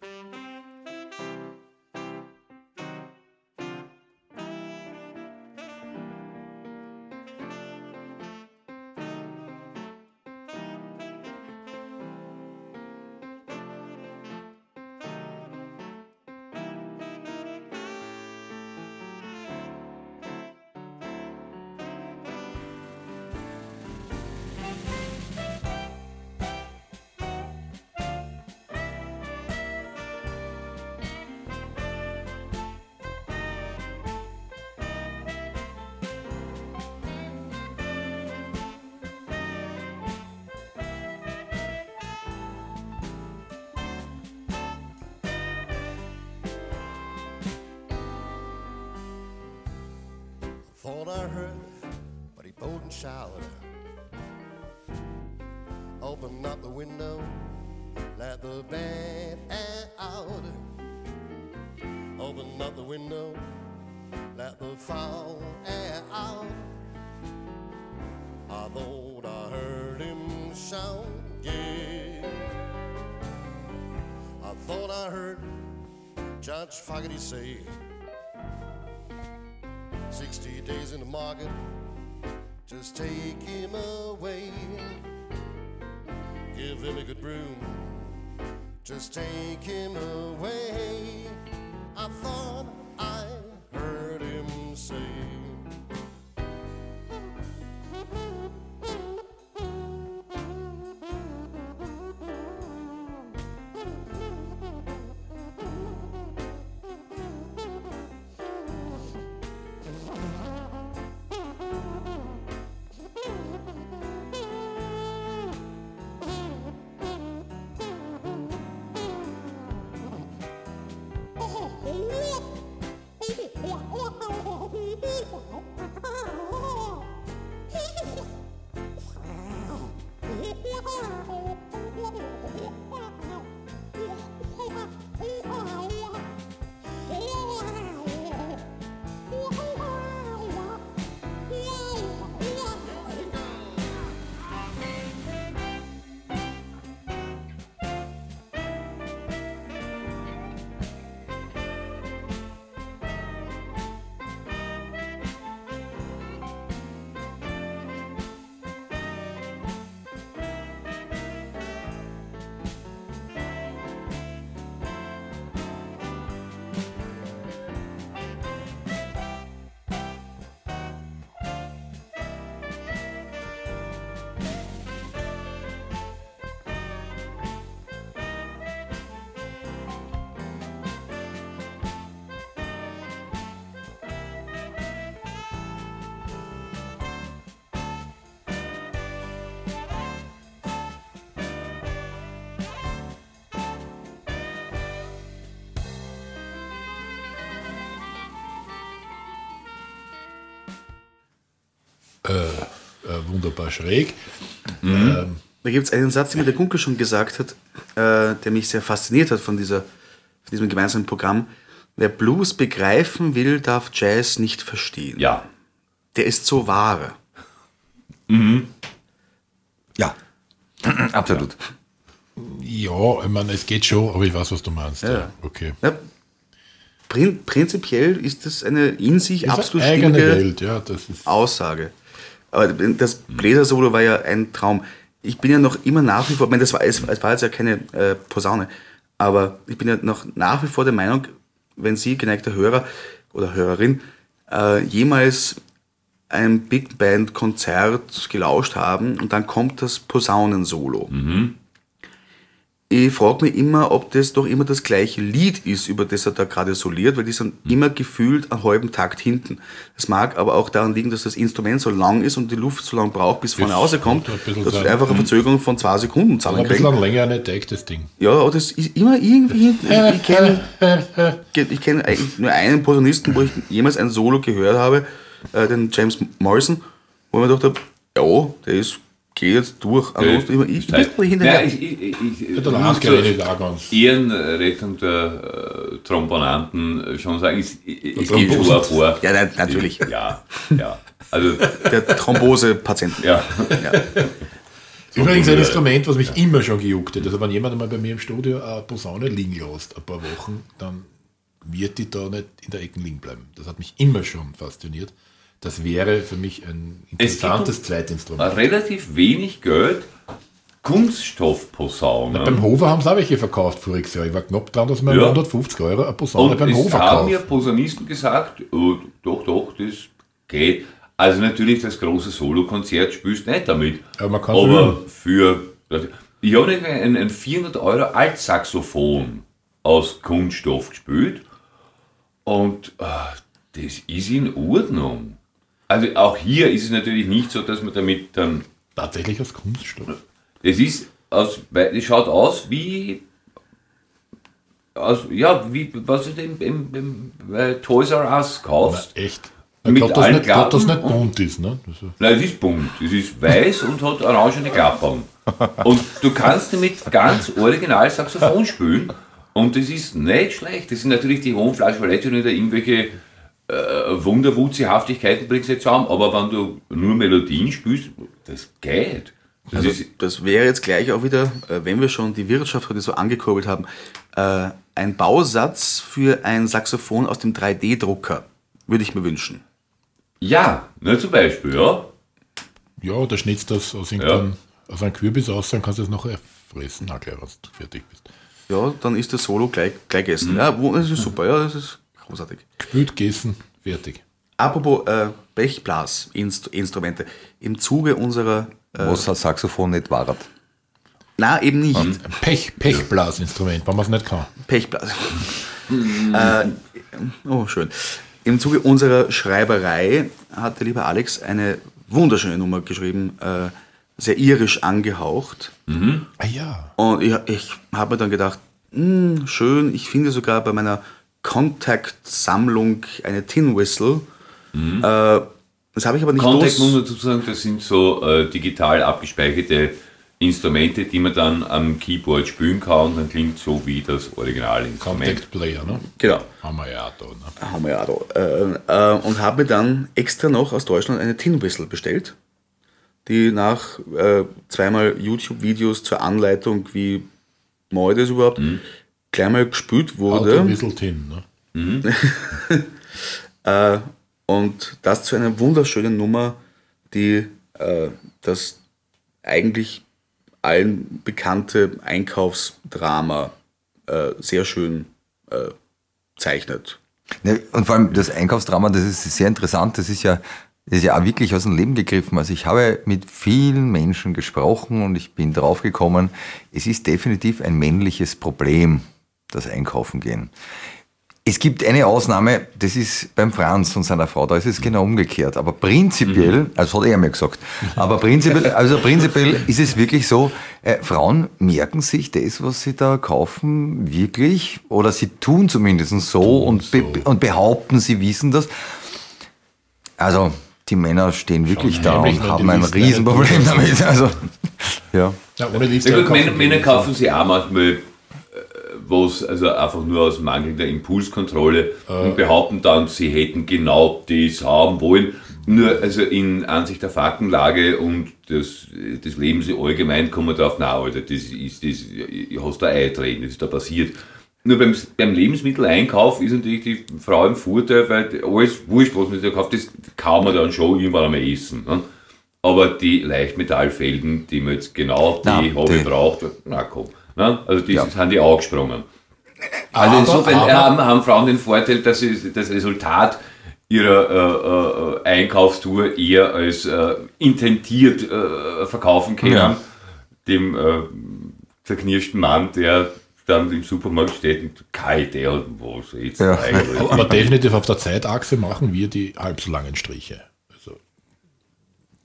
Judge Fogarty say. 60 days in the market, just take him away. Give him a good broom, just take him away. I thought wunderbar schräg. Da gibt es einen Satz, den mir der Gunkel schon gesagt hat, äh, der mich sehr fasziniert hat von, dieser, von diesem gemeinsamen Programm. Wer Blues begreifen will, darf Jazz nicht verstehen. Ja. Der ist so wahr. Ja, absolut. Ja, ich meine, es geht schon, aber ich weiß, was du meinst. Ja. Okay. Ja, prin prinzipiell ist das eine in sich Das ist absolut eigene stimmige Welt, ja, das ist. Aussage. Aber das Bläser-Solo war ja ein Traum. Ich bin ja noch immer nach wie vor, ich meine, das war, es, war jetzt ja keine äh, Posaune, aber ich bin ja noch nach wie vor der Meinung, wenn Sie, geneigter Hörer oder Hörerin, äh, jemals ein Big Band Konzert gelauscht haben und dann kommt das Posaunensolo. Ich frage mich immer, ob das doch immer das gleiche Lied ist, über das er da gerade soliert, weil die sind immer gefühlt einen halben Takt hinten. Das mag aber auch daran liegen, dass das Instrument so lang ist und die Luft so lang braucht, bis vorne rauskommt, könnte ein dass sein. einfach eine Verzögerung von zwei Sekunden Aber ein zusammenkriegen. bisschen länger nicht Deck, das Ding. Ja, aber das ist immer irgendwie hinten. Ich, kenne ich kenn eigentlich nur einen Posaunisten, wo ich jemals ein Solo gehört habe, äh, den James Morrison, wo ich mir gedacht habe, ja, der ist, geht jetzt durch. Ansonsten immer, ich, ich bin immer hinterher. Nein, ich, ich, ich, ich, Ja, der muss zur. Ehrenrettung der äh, Trombonanten schon sagen, es, es geht Thrombosen. schon vor. Ja, nein, natürlich. Ja, ja. Also, Der Thrombose-Patienten. ja. Übrigens ein Instrument, was mich immer schon gejuckt hat. Also wenn jemand einmal bei mir im Studio eine Posaune liegen lässt, ein paar Wochen, dann wird die da nicht in der Ecke liegen bleiben. Das hat mich immer schon fasziniert. Das wäre für mich ein Es interessantes Zweitinstrument. relativ wenig Geld. Kunststoffposaunen. Beim Hofer haben sie auch welche verkauft voriges Jahr. Ich war knapp dran, dass man Ja. 150 Euro eine Posaune Und beim es Hofer haben kauft. mir Posaunisten gesagt, oh, doch, doch, das geht. Also natürlich das große Solokonzert spielst nicht damit. Aber man kann's Aber für... Ich habe ein, ein 400 Euro Altsaxophon aus Kunststoff gespielt und ah, das ist in Ordnung. Also auch hier ist es natürlich nicht so, dass man damit dann Tatsächlich aus Kunststoff. es ist aus, es schaut aus wie aus, ja, wie was du im, im, im äh, Toys R Us kaufst. Echt. Ich glaube, allen nicht, glaub, Klappen nicht bunt ist. Ne? Das ist- Nein, es ist bunt. Es ist weiß und hat orangene Klappern. Und du kannst damit ganz original Saxophon spielen. Und das ist nicht schlecht. Das sind natürlich die hohen Flaschenvalette und da irgendwelche äh, Wunderwutzihaftigkeiten bringst du nicht zusammen. Aber wenn du nur Melodien spielst, das geht. Das Also, das wäre jetzt gleich auch wieder, äh, wenn wir schon die Wirtschaft heute so angekurbelt haben, äh, ein Bausatz für ein Saxophon aus dem 3D-Drucker. Würde ich mir wünschen. ja, ne, zum Beispiel, ja. Ja, da schnitzt das aus, irgendeinem- aus einem Kürbis aus, dann kannst du es nachher fressen, na klar, wenn du fertig bist. Ja, dann ist das Solo gleich, gleich gegessen. Ja, wo- das ist super, ja, das ist großartig. Gespült, gegessen, fertig. Apropos äh, Blechblasinstrumente. Im Zuge unserer. Äh, Was das Saxophon nicht war. na, eben nicht. Ein Pech, Pechblasinstrument, wenn man es nicht kann. Pechblas. äh, oh, schön. Im Zuge unserer Schreiberei hat der liebe Alex eine wunderschöne Nummer geschrieben, äh, sehr irisch angehaucht. Ah ja. Und ich, ich habe mir dann gedacht, hm, schön, ich finde sogar bei meiner Contact-Sammlung eine Tin Whistle. Äh, das habe ich aber nicht Contact muss los. man dazu sagen, das sind so äh, digital abgespeicherte Instrumente, die man dann am Keyboard spielen kann und dann klingt so wie das Originalinstrument. Contact Player, ne? Genau. Haben wir ja da. Ne? haben wir ja da. Äh, äh, und habe mir dann extra noch aus Deutschland eine Tin Whistle bestellt, die nach äh, zweimal YouTube-Videos zur Anleitung, wie mache ich das überhaupt, gleich mal gespült wurde. Tin, ne? Äh, und das zu einer wunderschönen Nummer, die äh, das eigentlich allen bekannte Einkaufsdrama äh, sehr schön äh, zeichnet. Ne, und vor allem das Einkaufsdrama, das ist sehr interessant. Das ist ja, das ist ja auch wirklich aus dem Leben gegriffen. Also ich habe mit vielen Menschen gesprochen und ich bin draufgekommen, es ist definitiv ein männliches Problem, das Einkaufen gehen. Es gibt eine Ausnahme, das ist beim Franz und seiner Frau, da ist es genau umgekehrt. Aber prinzipiell, also hat er mir gesagt, aber prinzipiell, also prinzipiell ist es wirklich so, äh, Frauen merken sich das, was sie da kaufen, wirklich, oder sie tun zumindest so, und, be so. und behaupten, sie wissen das. Also, die Männer stehen wirklich da und haben ein Riesenproblem damit. Also, ja. Ja, ohne Ja gut, Männer, kaufen sie auch manchmal, was also einfach nur aus mangelnder Impulskontrolle und behaupten dann, sie hätten genau das haben wollen. Nur also in Ansicht der Faktenlage und des, des Lebens allgemein kommen wir drauf, na Alter, das ist das, hast du eintreten, das ist da passiert. Nur beim, beim Lebensmitteleinkauf ist natürlich die Frau im Vorteil, weil alles wurscht, was man da kauft, das kann man dann schon irgendwann einmal essen. Ne? Aber die Leichtmetallfelgen, die man jetzt genau die Na, habe ich die- braucht, na komm. Ne? Also die Ja. sind die angesprungen. Also Aber- insofern aber- haben, haben Frauen den Vorteil, dass sie das Resultat ihrer äh, äh, Einkaufstour eher als äh, intentiert äh, verkaufen können. Ja. Dem äh, zerknirschten Mann, der dann im Supermarkt steht und keine Idee hat, was jetzt Ja. eigentlich. Aber definitiv auf der Zeitachse machen wir die halb so langen Striche. Also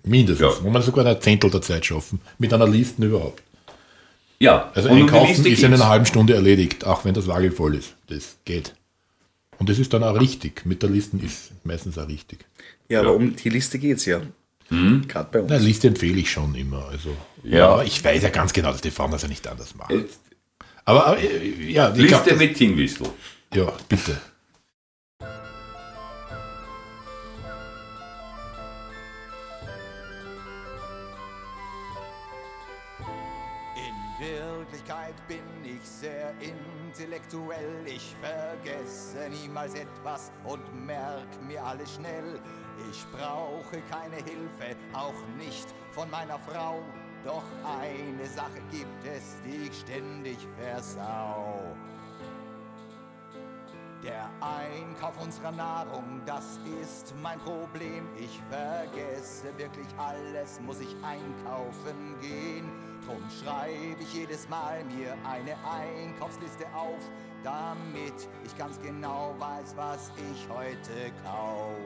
mindestens. Ja. Wo man sogar ein Zehntel der Zeit schaffen. Mit einer Liste überhaupt. Ja, Also und die einkaufen ist in einer halben Stunde erledigt, auch wenn das Wagen voll ist. Das geht. Und das ist dann auch richtig. Mit der Liste ist meistens auch richtig. Ja, aber um die Liste geht es ja. Gerade bei uns. Na, Liste empfehle ich schon immer. Also, Ja. Aber ich weiß ja ganz genau, dass die Frauen das ja nicht anders machen. Jetzt Aber, aber äh, ja, Liste glaub, das- mit Tinwhistle. Ja, bitte. Niemals etwas und merk mir alles schnell. Ich brauche keine Hilfe, auch nicht von meiner Frau. Doch eine Sache gibt es, die ich ständig versau. Der Einkauf unserer Nahrung, das ist mein Problem. Ich vergesse wirklich alles, muss ich einkaufen gehen. Drum schreibe ich jedes Mal mir eine Einkaufsliste auf, damit ich ganz genau weiß, was ich heute kauf.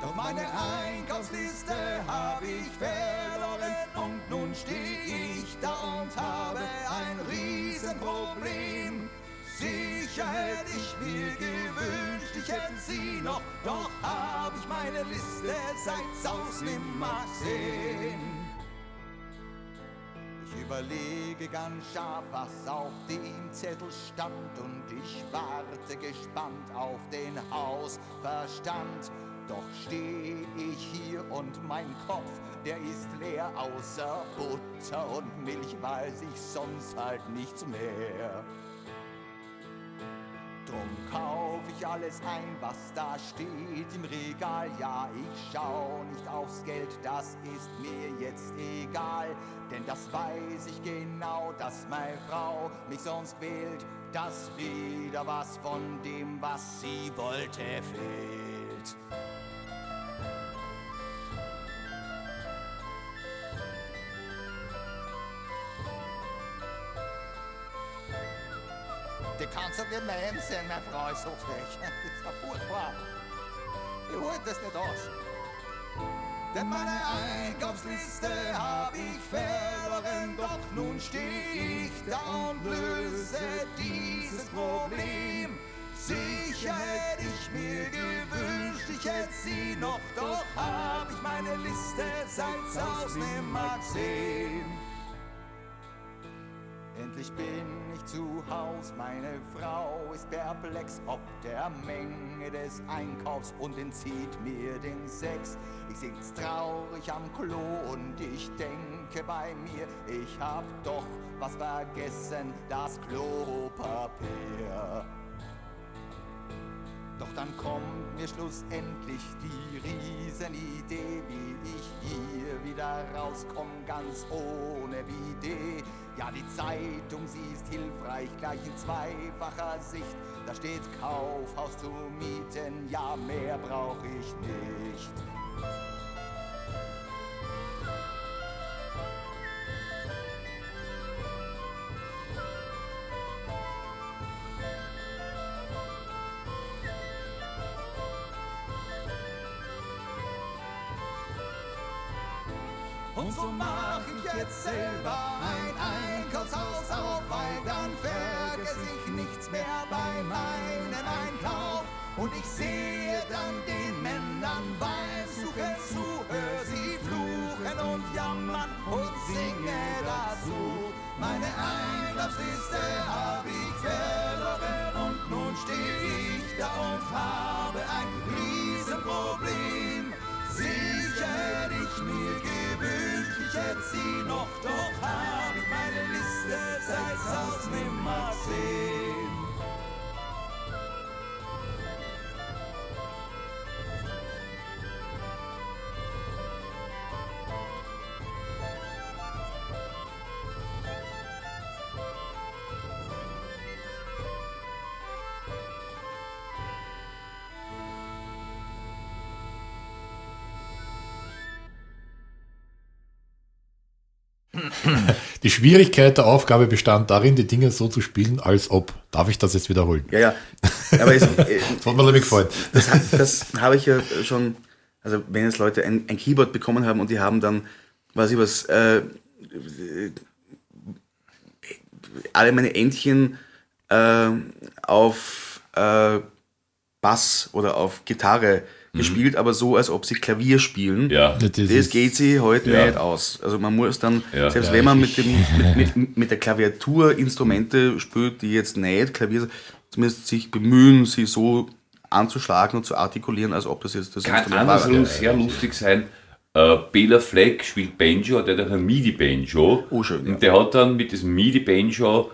Doch meine Einkaufsliste habe ich verloren und nun stehe ich Sicher hätte ich mir gewünscht, ich hätte sie noch, doch habe ich meine Liste seit Saus nimmer gesehen. Ich überlege ganz scharf, was auf dem Zettel stand und ich warte gespannt auf den Hausverstand. Doch stehe ich hier und mein Kopf, der ist leer außer Butter und Milch, weiß ich sonst halt nichts mehr. Drum kauf ich alles ein, was da steht im Regal. Ja, ich schau nicht aufs Geld, das ist mir jetzt egal. Denn das weiß ich genau, dass meine Frau mich sonst quält. Dass wieder was von dem, was sie wollte, fehlt. Du nicht mehr einsehen, meine Frau ist so frech. Das ist ja furchtbar. Ich holt das nicht aus. Denn meine Einkaufsliste hab ich verloren, doch nun steh ich da und löse dieses Problem. Sicher hätte ich mir gewünscht, ich hätte sie noch, doch hab ich meine Liste seit Saus nimmer gesehen. Endlich bin ich zu Haus, meine Frau ist perplex ob der Menge des Einkaufs und entzieht mir den Sex. Ich sitz traurig am Klo und ich denke bei mir, ich hab doch was vergessen, das Klopapier. Doch dann kommt mir schlussendlich die Riesenidee, wie ich hier wieder rauskomm, ganz ohne Idee. Ja, die Zeitung, sie ist hilfreich, gleich in zweifacher Sicht. Da steht Kaufhaus zu mieten, ja, mehr brauch ich nicht. Die Schwierigkeit der Aufgabe bestand darin, die Dinge so zu spielen, als ob. Darf ich das jetzt wiederholen? Ja, ja. Aber es, äh, Das hat mir nämlich gefallen. das, das habe ich ja schon, also wenn jetzt Leute ein, ein Keyboard bekommen haben und die haben dann, weiß ich was, äh, alle meine Entchen äh, auf äh, Bass oder auf Gitarre gespielt, aber so, als ob sie Klavier spielen. Ja. Das Das geht sie heute Ja. nicht aus. Also man muss dann, Ja. selbst Ja, wenn man mit, dem, mit, mit, mit der Klaviatur Instrumente spielt, die jetzt nicht Klavier sind, zumindest sich bemühen, sie so anzuschlagen und zu artikulieren, als ob das jetzt das Kann Instrument war. andersrum sehr lustig sein. Äh, Bela Fleck spielt Banjo, der hat ein MIDI-Banjo. Oh, schön, ja. Und der hat dann mit diesem MIDI-Banjo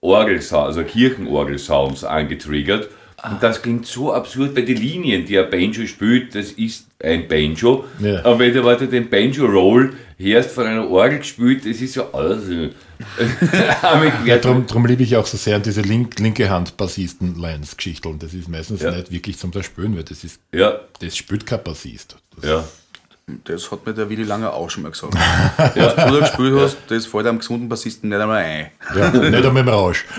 Orgelsounds, also Kirchenorgelsounds angetriggert. Und das klingt so absurd, weil die Linien, die ein Banjo spielt, das ist ein Banjo. Ja. Aber wenn du weiter den Banjo-Roll hörst von einer Orgel gespielt, das ist so also. Ja, drum, drum liebe ich auch so sehr diese link, linke Hand Bassisten-Lines-Geschichten. Das ist meistens Ja. nicht wirklich zum Spüren, weil das ist, ja, das spielt kein Bassist. Das, ja. Das hat mir der Willi Langer auch schon mal gesagt. Was du da gespielt hast, das fällt einem gesunden Bassisten nicht einmal ein. ja, nicht einmal im Rausch.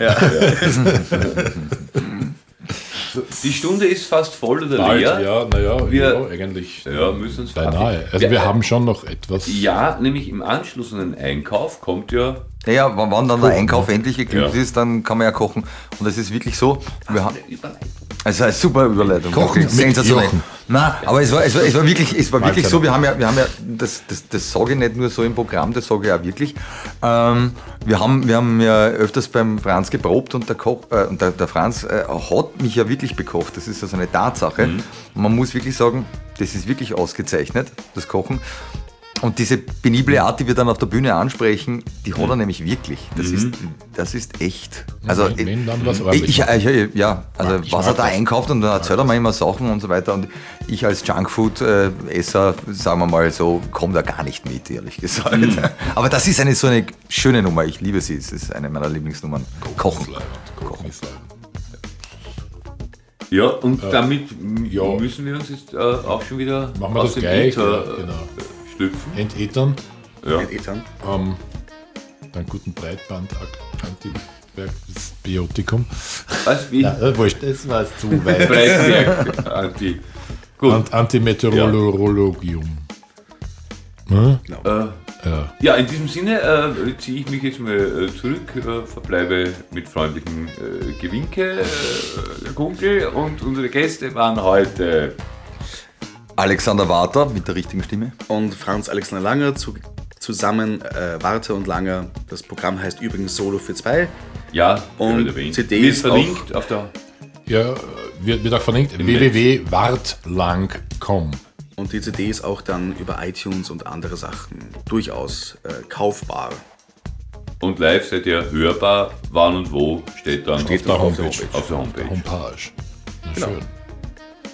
Die Stunde ist fast voll oder Bald, leer. ja, naja, Wir- ja, eigentlich Ja, müssen uns beinahe. Also wir haben schon noch etwas. Ja, nämlich im Anschluss an den Einkauf kommt ja. Naja, wenn wenn dann der Einkauf endlich geglückt Ja. ist, dann kann man ja kochen. Und es ist wirklich so, wir haben, also eine super Überleitung. Kochen sensationell. Jochen. Nein, aber es war, es war, es war wirklich, es war wirklich so, wir haben ja, wir haben ja das, das, das sage ich nicht nur so im Programm, das sage ich auch wirklich. Ähm, wir, haben, wir haben ja öfters beim Franz geprobt und der, Koch, äh, und der, der Franz äh, hat mich ja wirklich bekocht. Das ist also eine Tatsache. Mhm. Man muss wirklich sagen, das ist wirklich ausgezeichnet, das Kochen. Und diese penible Art, die wir dann auf der Bühne ansprechen, die hat er nämlich wirklich. Das, ist, das ist echt. Also, Wenn- wenn dann was ich, ich, ich, ja, also Ich was er da das. einkauft und dann erzählt er mir immer Sachen und so weiter. Und ich als Junkfood-Esser, sagen wir mal so, komme da gar nicht mit, ehrlich gesagt. Mhm. Aber das ist eine so eine schöne Nummer. Ich liebe sie. Es ist eine meiner Lieblingsnummern. Kochen. Kochen. Ja, und damit ja. müssen wir uns jetzt äh, auch schon wieder Machen wir aus das dem gleich, Äther, ja, äh, genau. Schlüpfen. Entetern, Ja. Ethan. ähm, einen guten Breitband Antibiotikum. Was? Wie? Ja, äh, wurscht, das war jetzt zu weit. Breitwerk, Anti. Gut. Und Antimeteorologium. Ne? Äh, Ja. ja, in diesem Sinne äh, ziehe ich mich jetzt mal äh, zurück, äh, verbleibe mit freundlichen äh, Gewinke, äh, Kunkel, und unsere Gäste waren heute Alexander Warter mit der richtigen Stimme. Und Franz Alexander Langer zu, zusammen äh, Warte und Langer. Das Programm heißt übrigens Solo für zwei. Ja, Und. CD ist verlinkt auf der. Ja, wird, wird auch verlinkt. Www.wartlang.com. Und die CD ist auch dann über iTunes und andere Sachen durchaus äh, kaufbar. Und live seid ihr hörbar. Wann und wo steht dann Steht auf der Homepage. Auf der Homepage. Homepage. Na Genau. schön.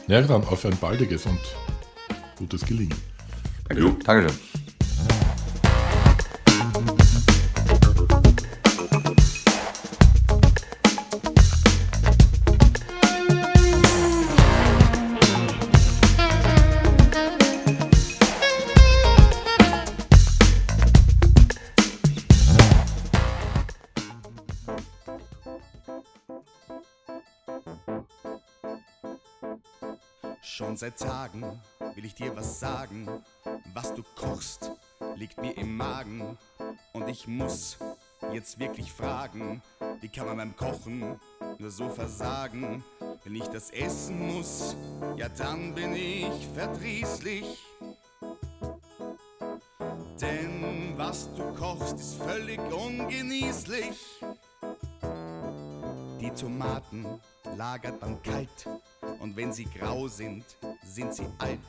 Ja, dann auf ein baldiges und gutes Gelingen. Jo. Dankeschön. Seit Tagen will ich dir was sagen. Was du kochst, liegt mir im Magen und ich muss jetzt wirklich fragen, wie kann man beim Kochen nur so versagen? Wenn ich das essen muss, ja dann bin ich verdrießlich. Denn was du kochst, ist völlig ungenießlich. Die Tomaten lagert man kalt und wenn sie grau sind, sind sie alt.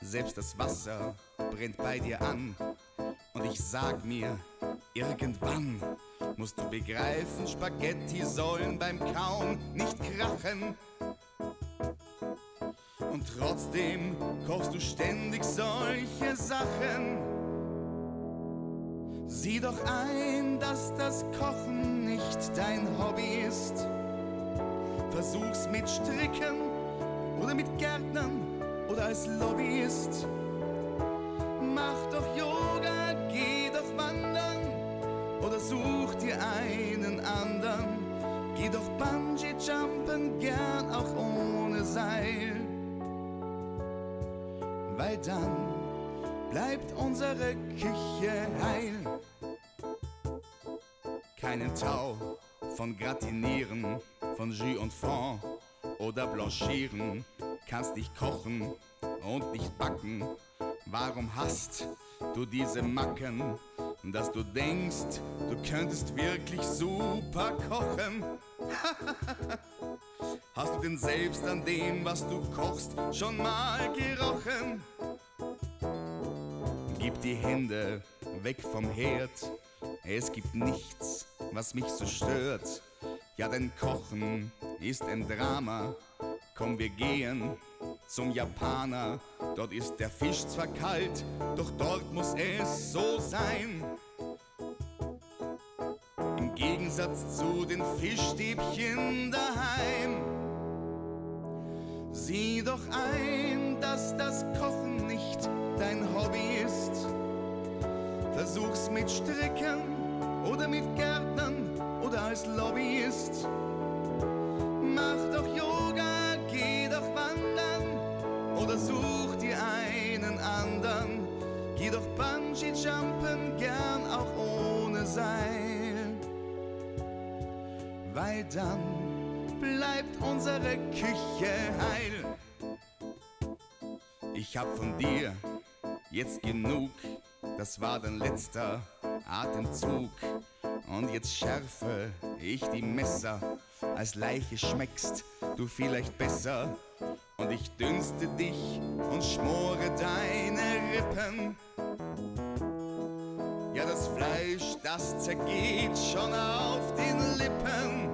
Selbst das Wasser brennt bei dir an und ich sag mir, irgendwann musst du begreifen, Spaghetti sollen beim Kauen nicht krachen. Und trotzdem kochst du ständig solche Sachen. Sieh doch ein, dass das Kochen nicht dein Hobby ist. Versuch's mit Stricken oder mit Gärtnern oder als Lobbyist. Mach doch Yoga, geh doch wandern oder such dir einen anderen. Geh doch Bungee jumpen, gern auch ohne Seil. Weil dann bleibt unsere Küche heil. Keinen Tau von Gratinieren, von Jus und Fond oder Blanchieren. Kannst nicht kochen und nicht backen. Warum hast du diese Macken, dass du denkst, du könntest wirklich super kochen? Hast du denn selbst an dem, was du kochst, schon mal gerochen? Gib die Hände weg vom Herd, es gibt nichts, was mich so stört. Ja, dein Kochen ist ein Drama. Komm, wir gehen zum Japaner. Dort ist der Fisch zwar kalt, doch dort muss es so sein. Im Gegensatz zu den Fischstäbchen daheim. Sieh doch ein, dass das Kochen nicht dein Hobby ist. Versuch's mit Stricken oder mit Gärtnern oder als Lobbyist. Mach doch Yoga, geh doch wandern oder such dir einen anderen. Geh doch Bungee jumpen, gern auch ohne Seil. Weil dann bleibt unsere Küche heil. Ich hab von dir jetzt genug, das war dein letzter Atemzug. Und jetzt schärfe ich die Messer, als Leiche schmeckst du vielleicht besser. Und ich dünste dich und schmore deine Rippen. Ja, das Fleisch, das zergeht schon auf den Lippen.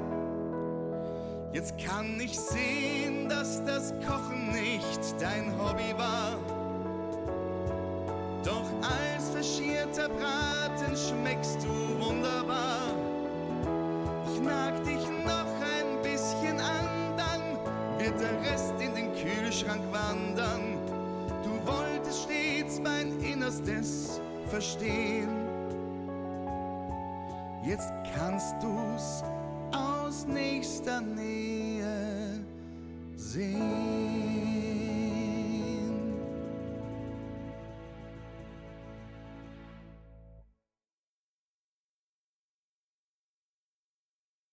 Jetzt kann ich sehen, dass das Kochen nicht dein Hobby war. Doch als verschierter Braten schmeckst verstehen. Jetzt kannst du's aus nächster Nähe sehen.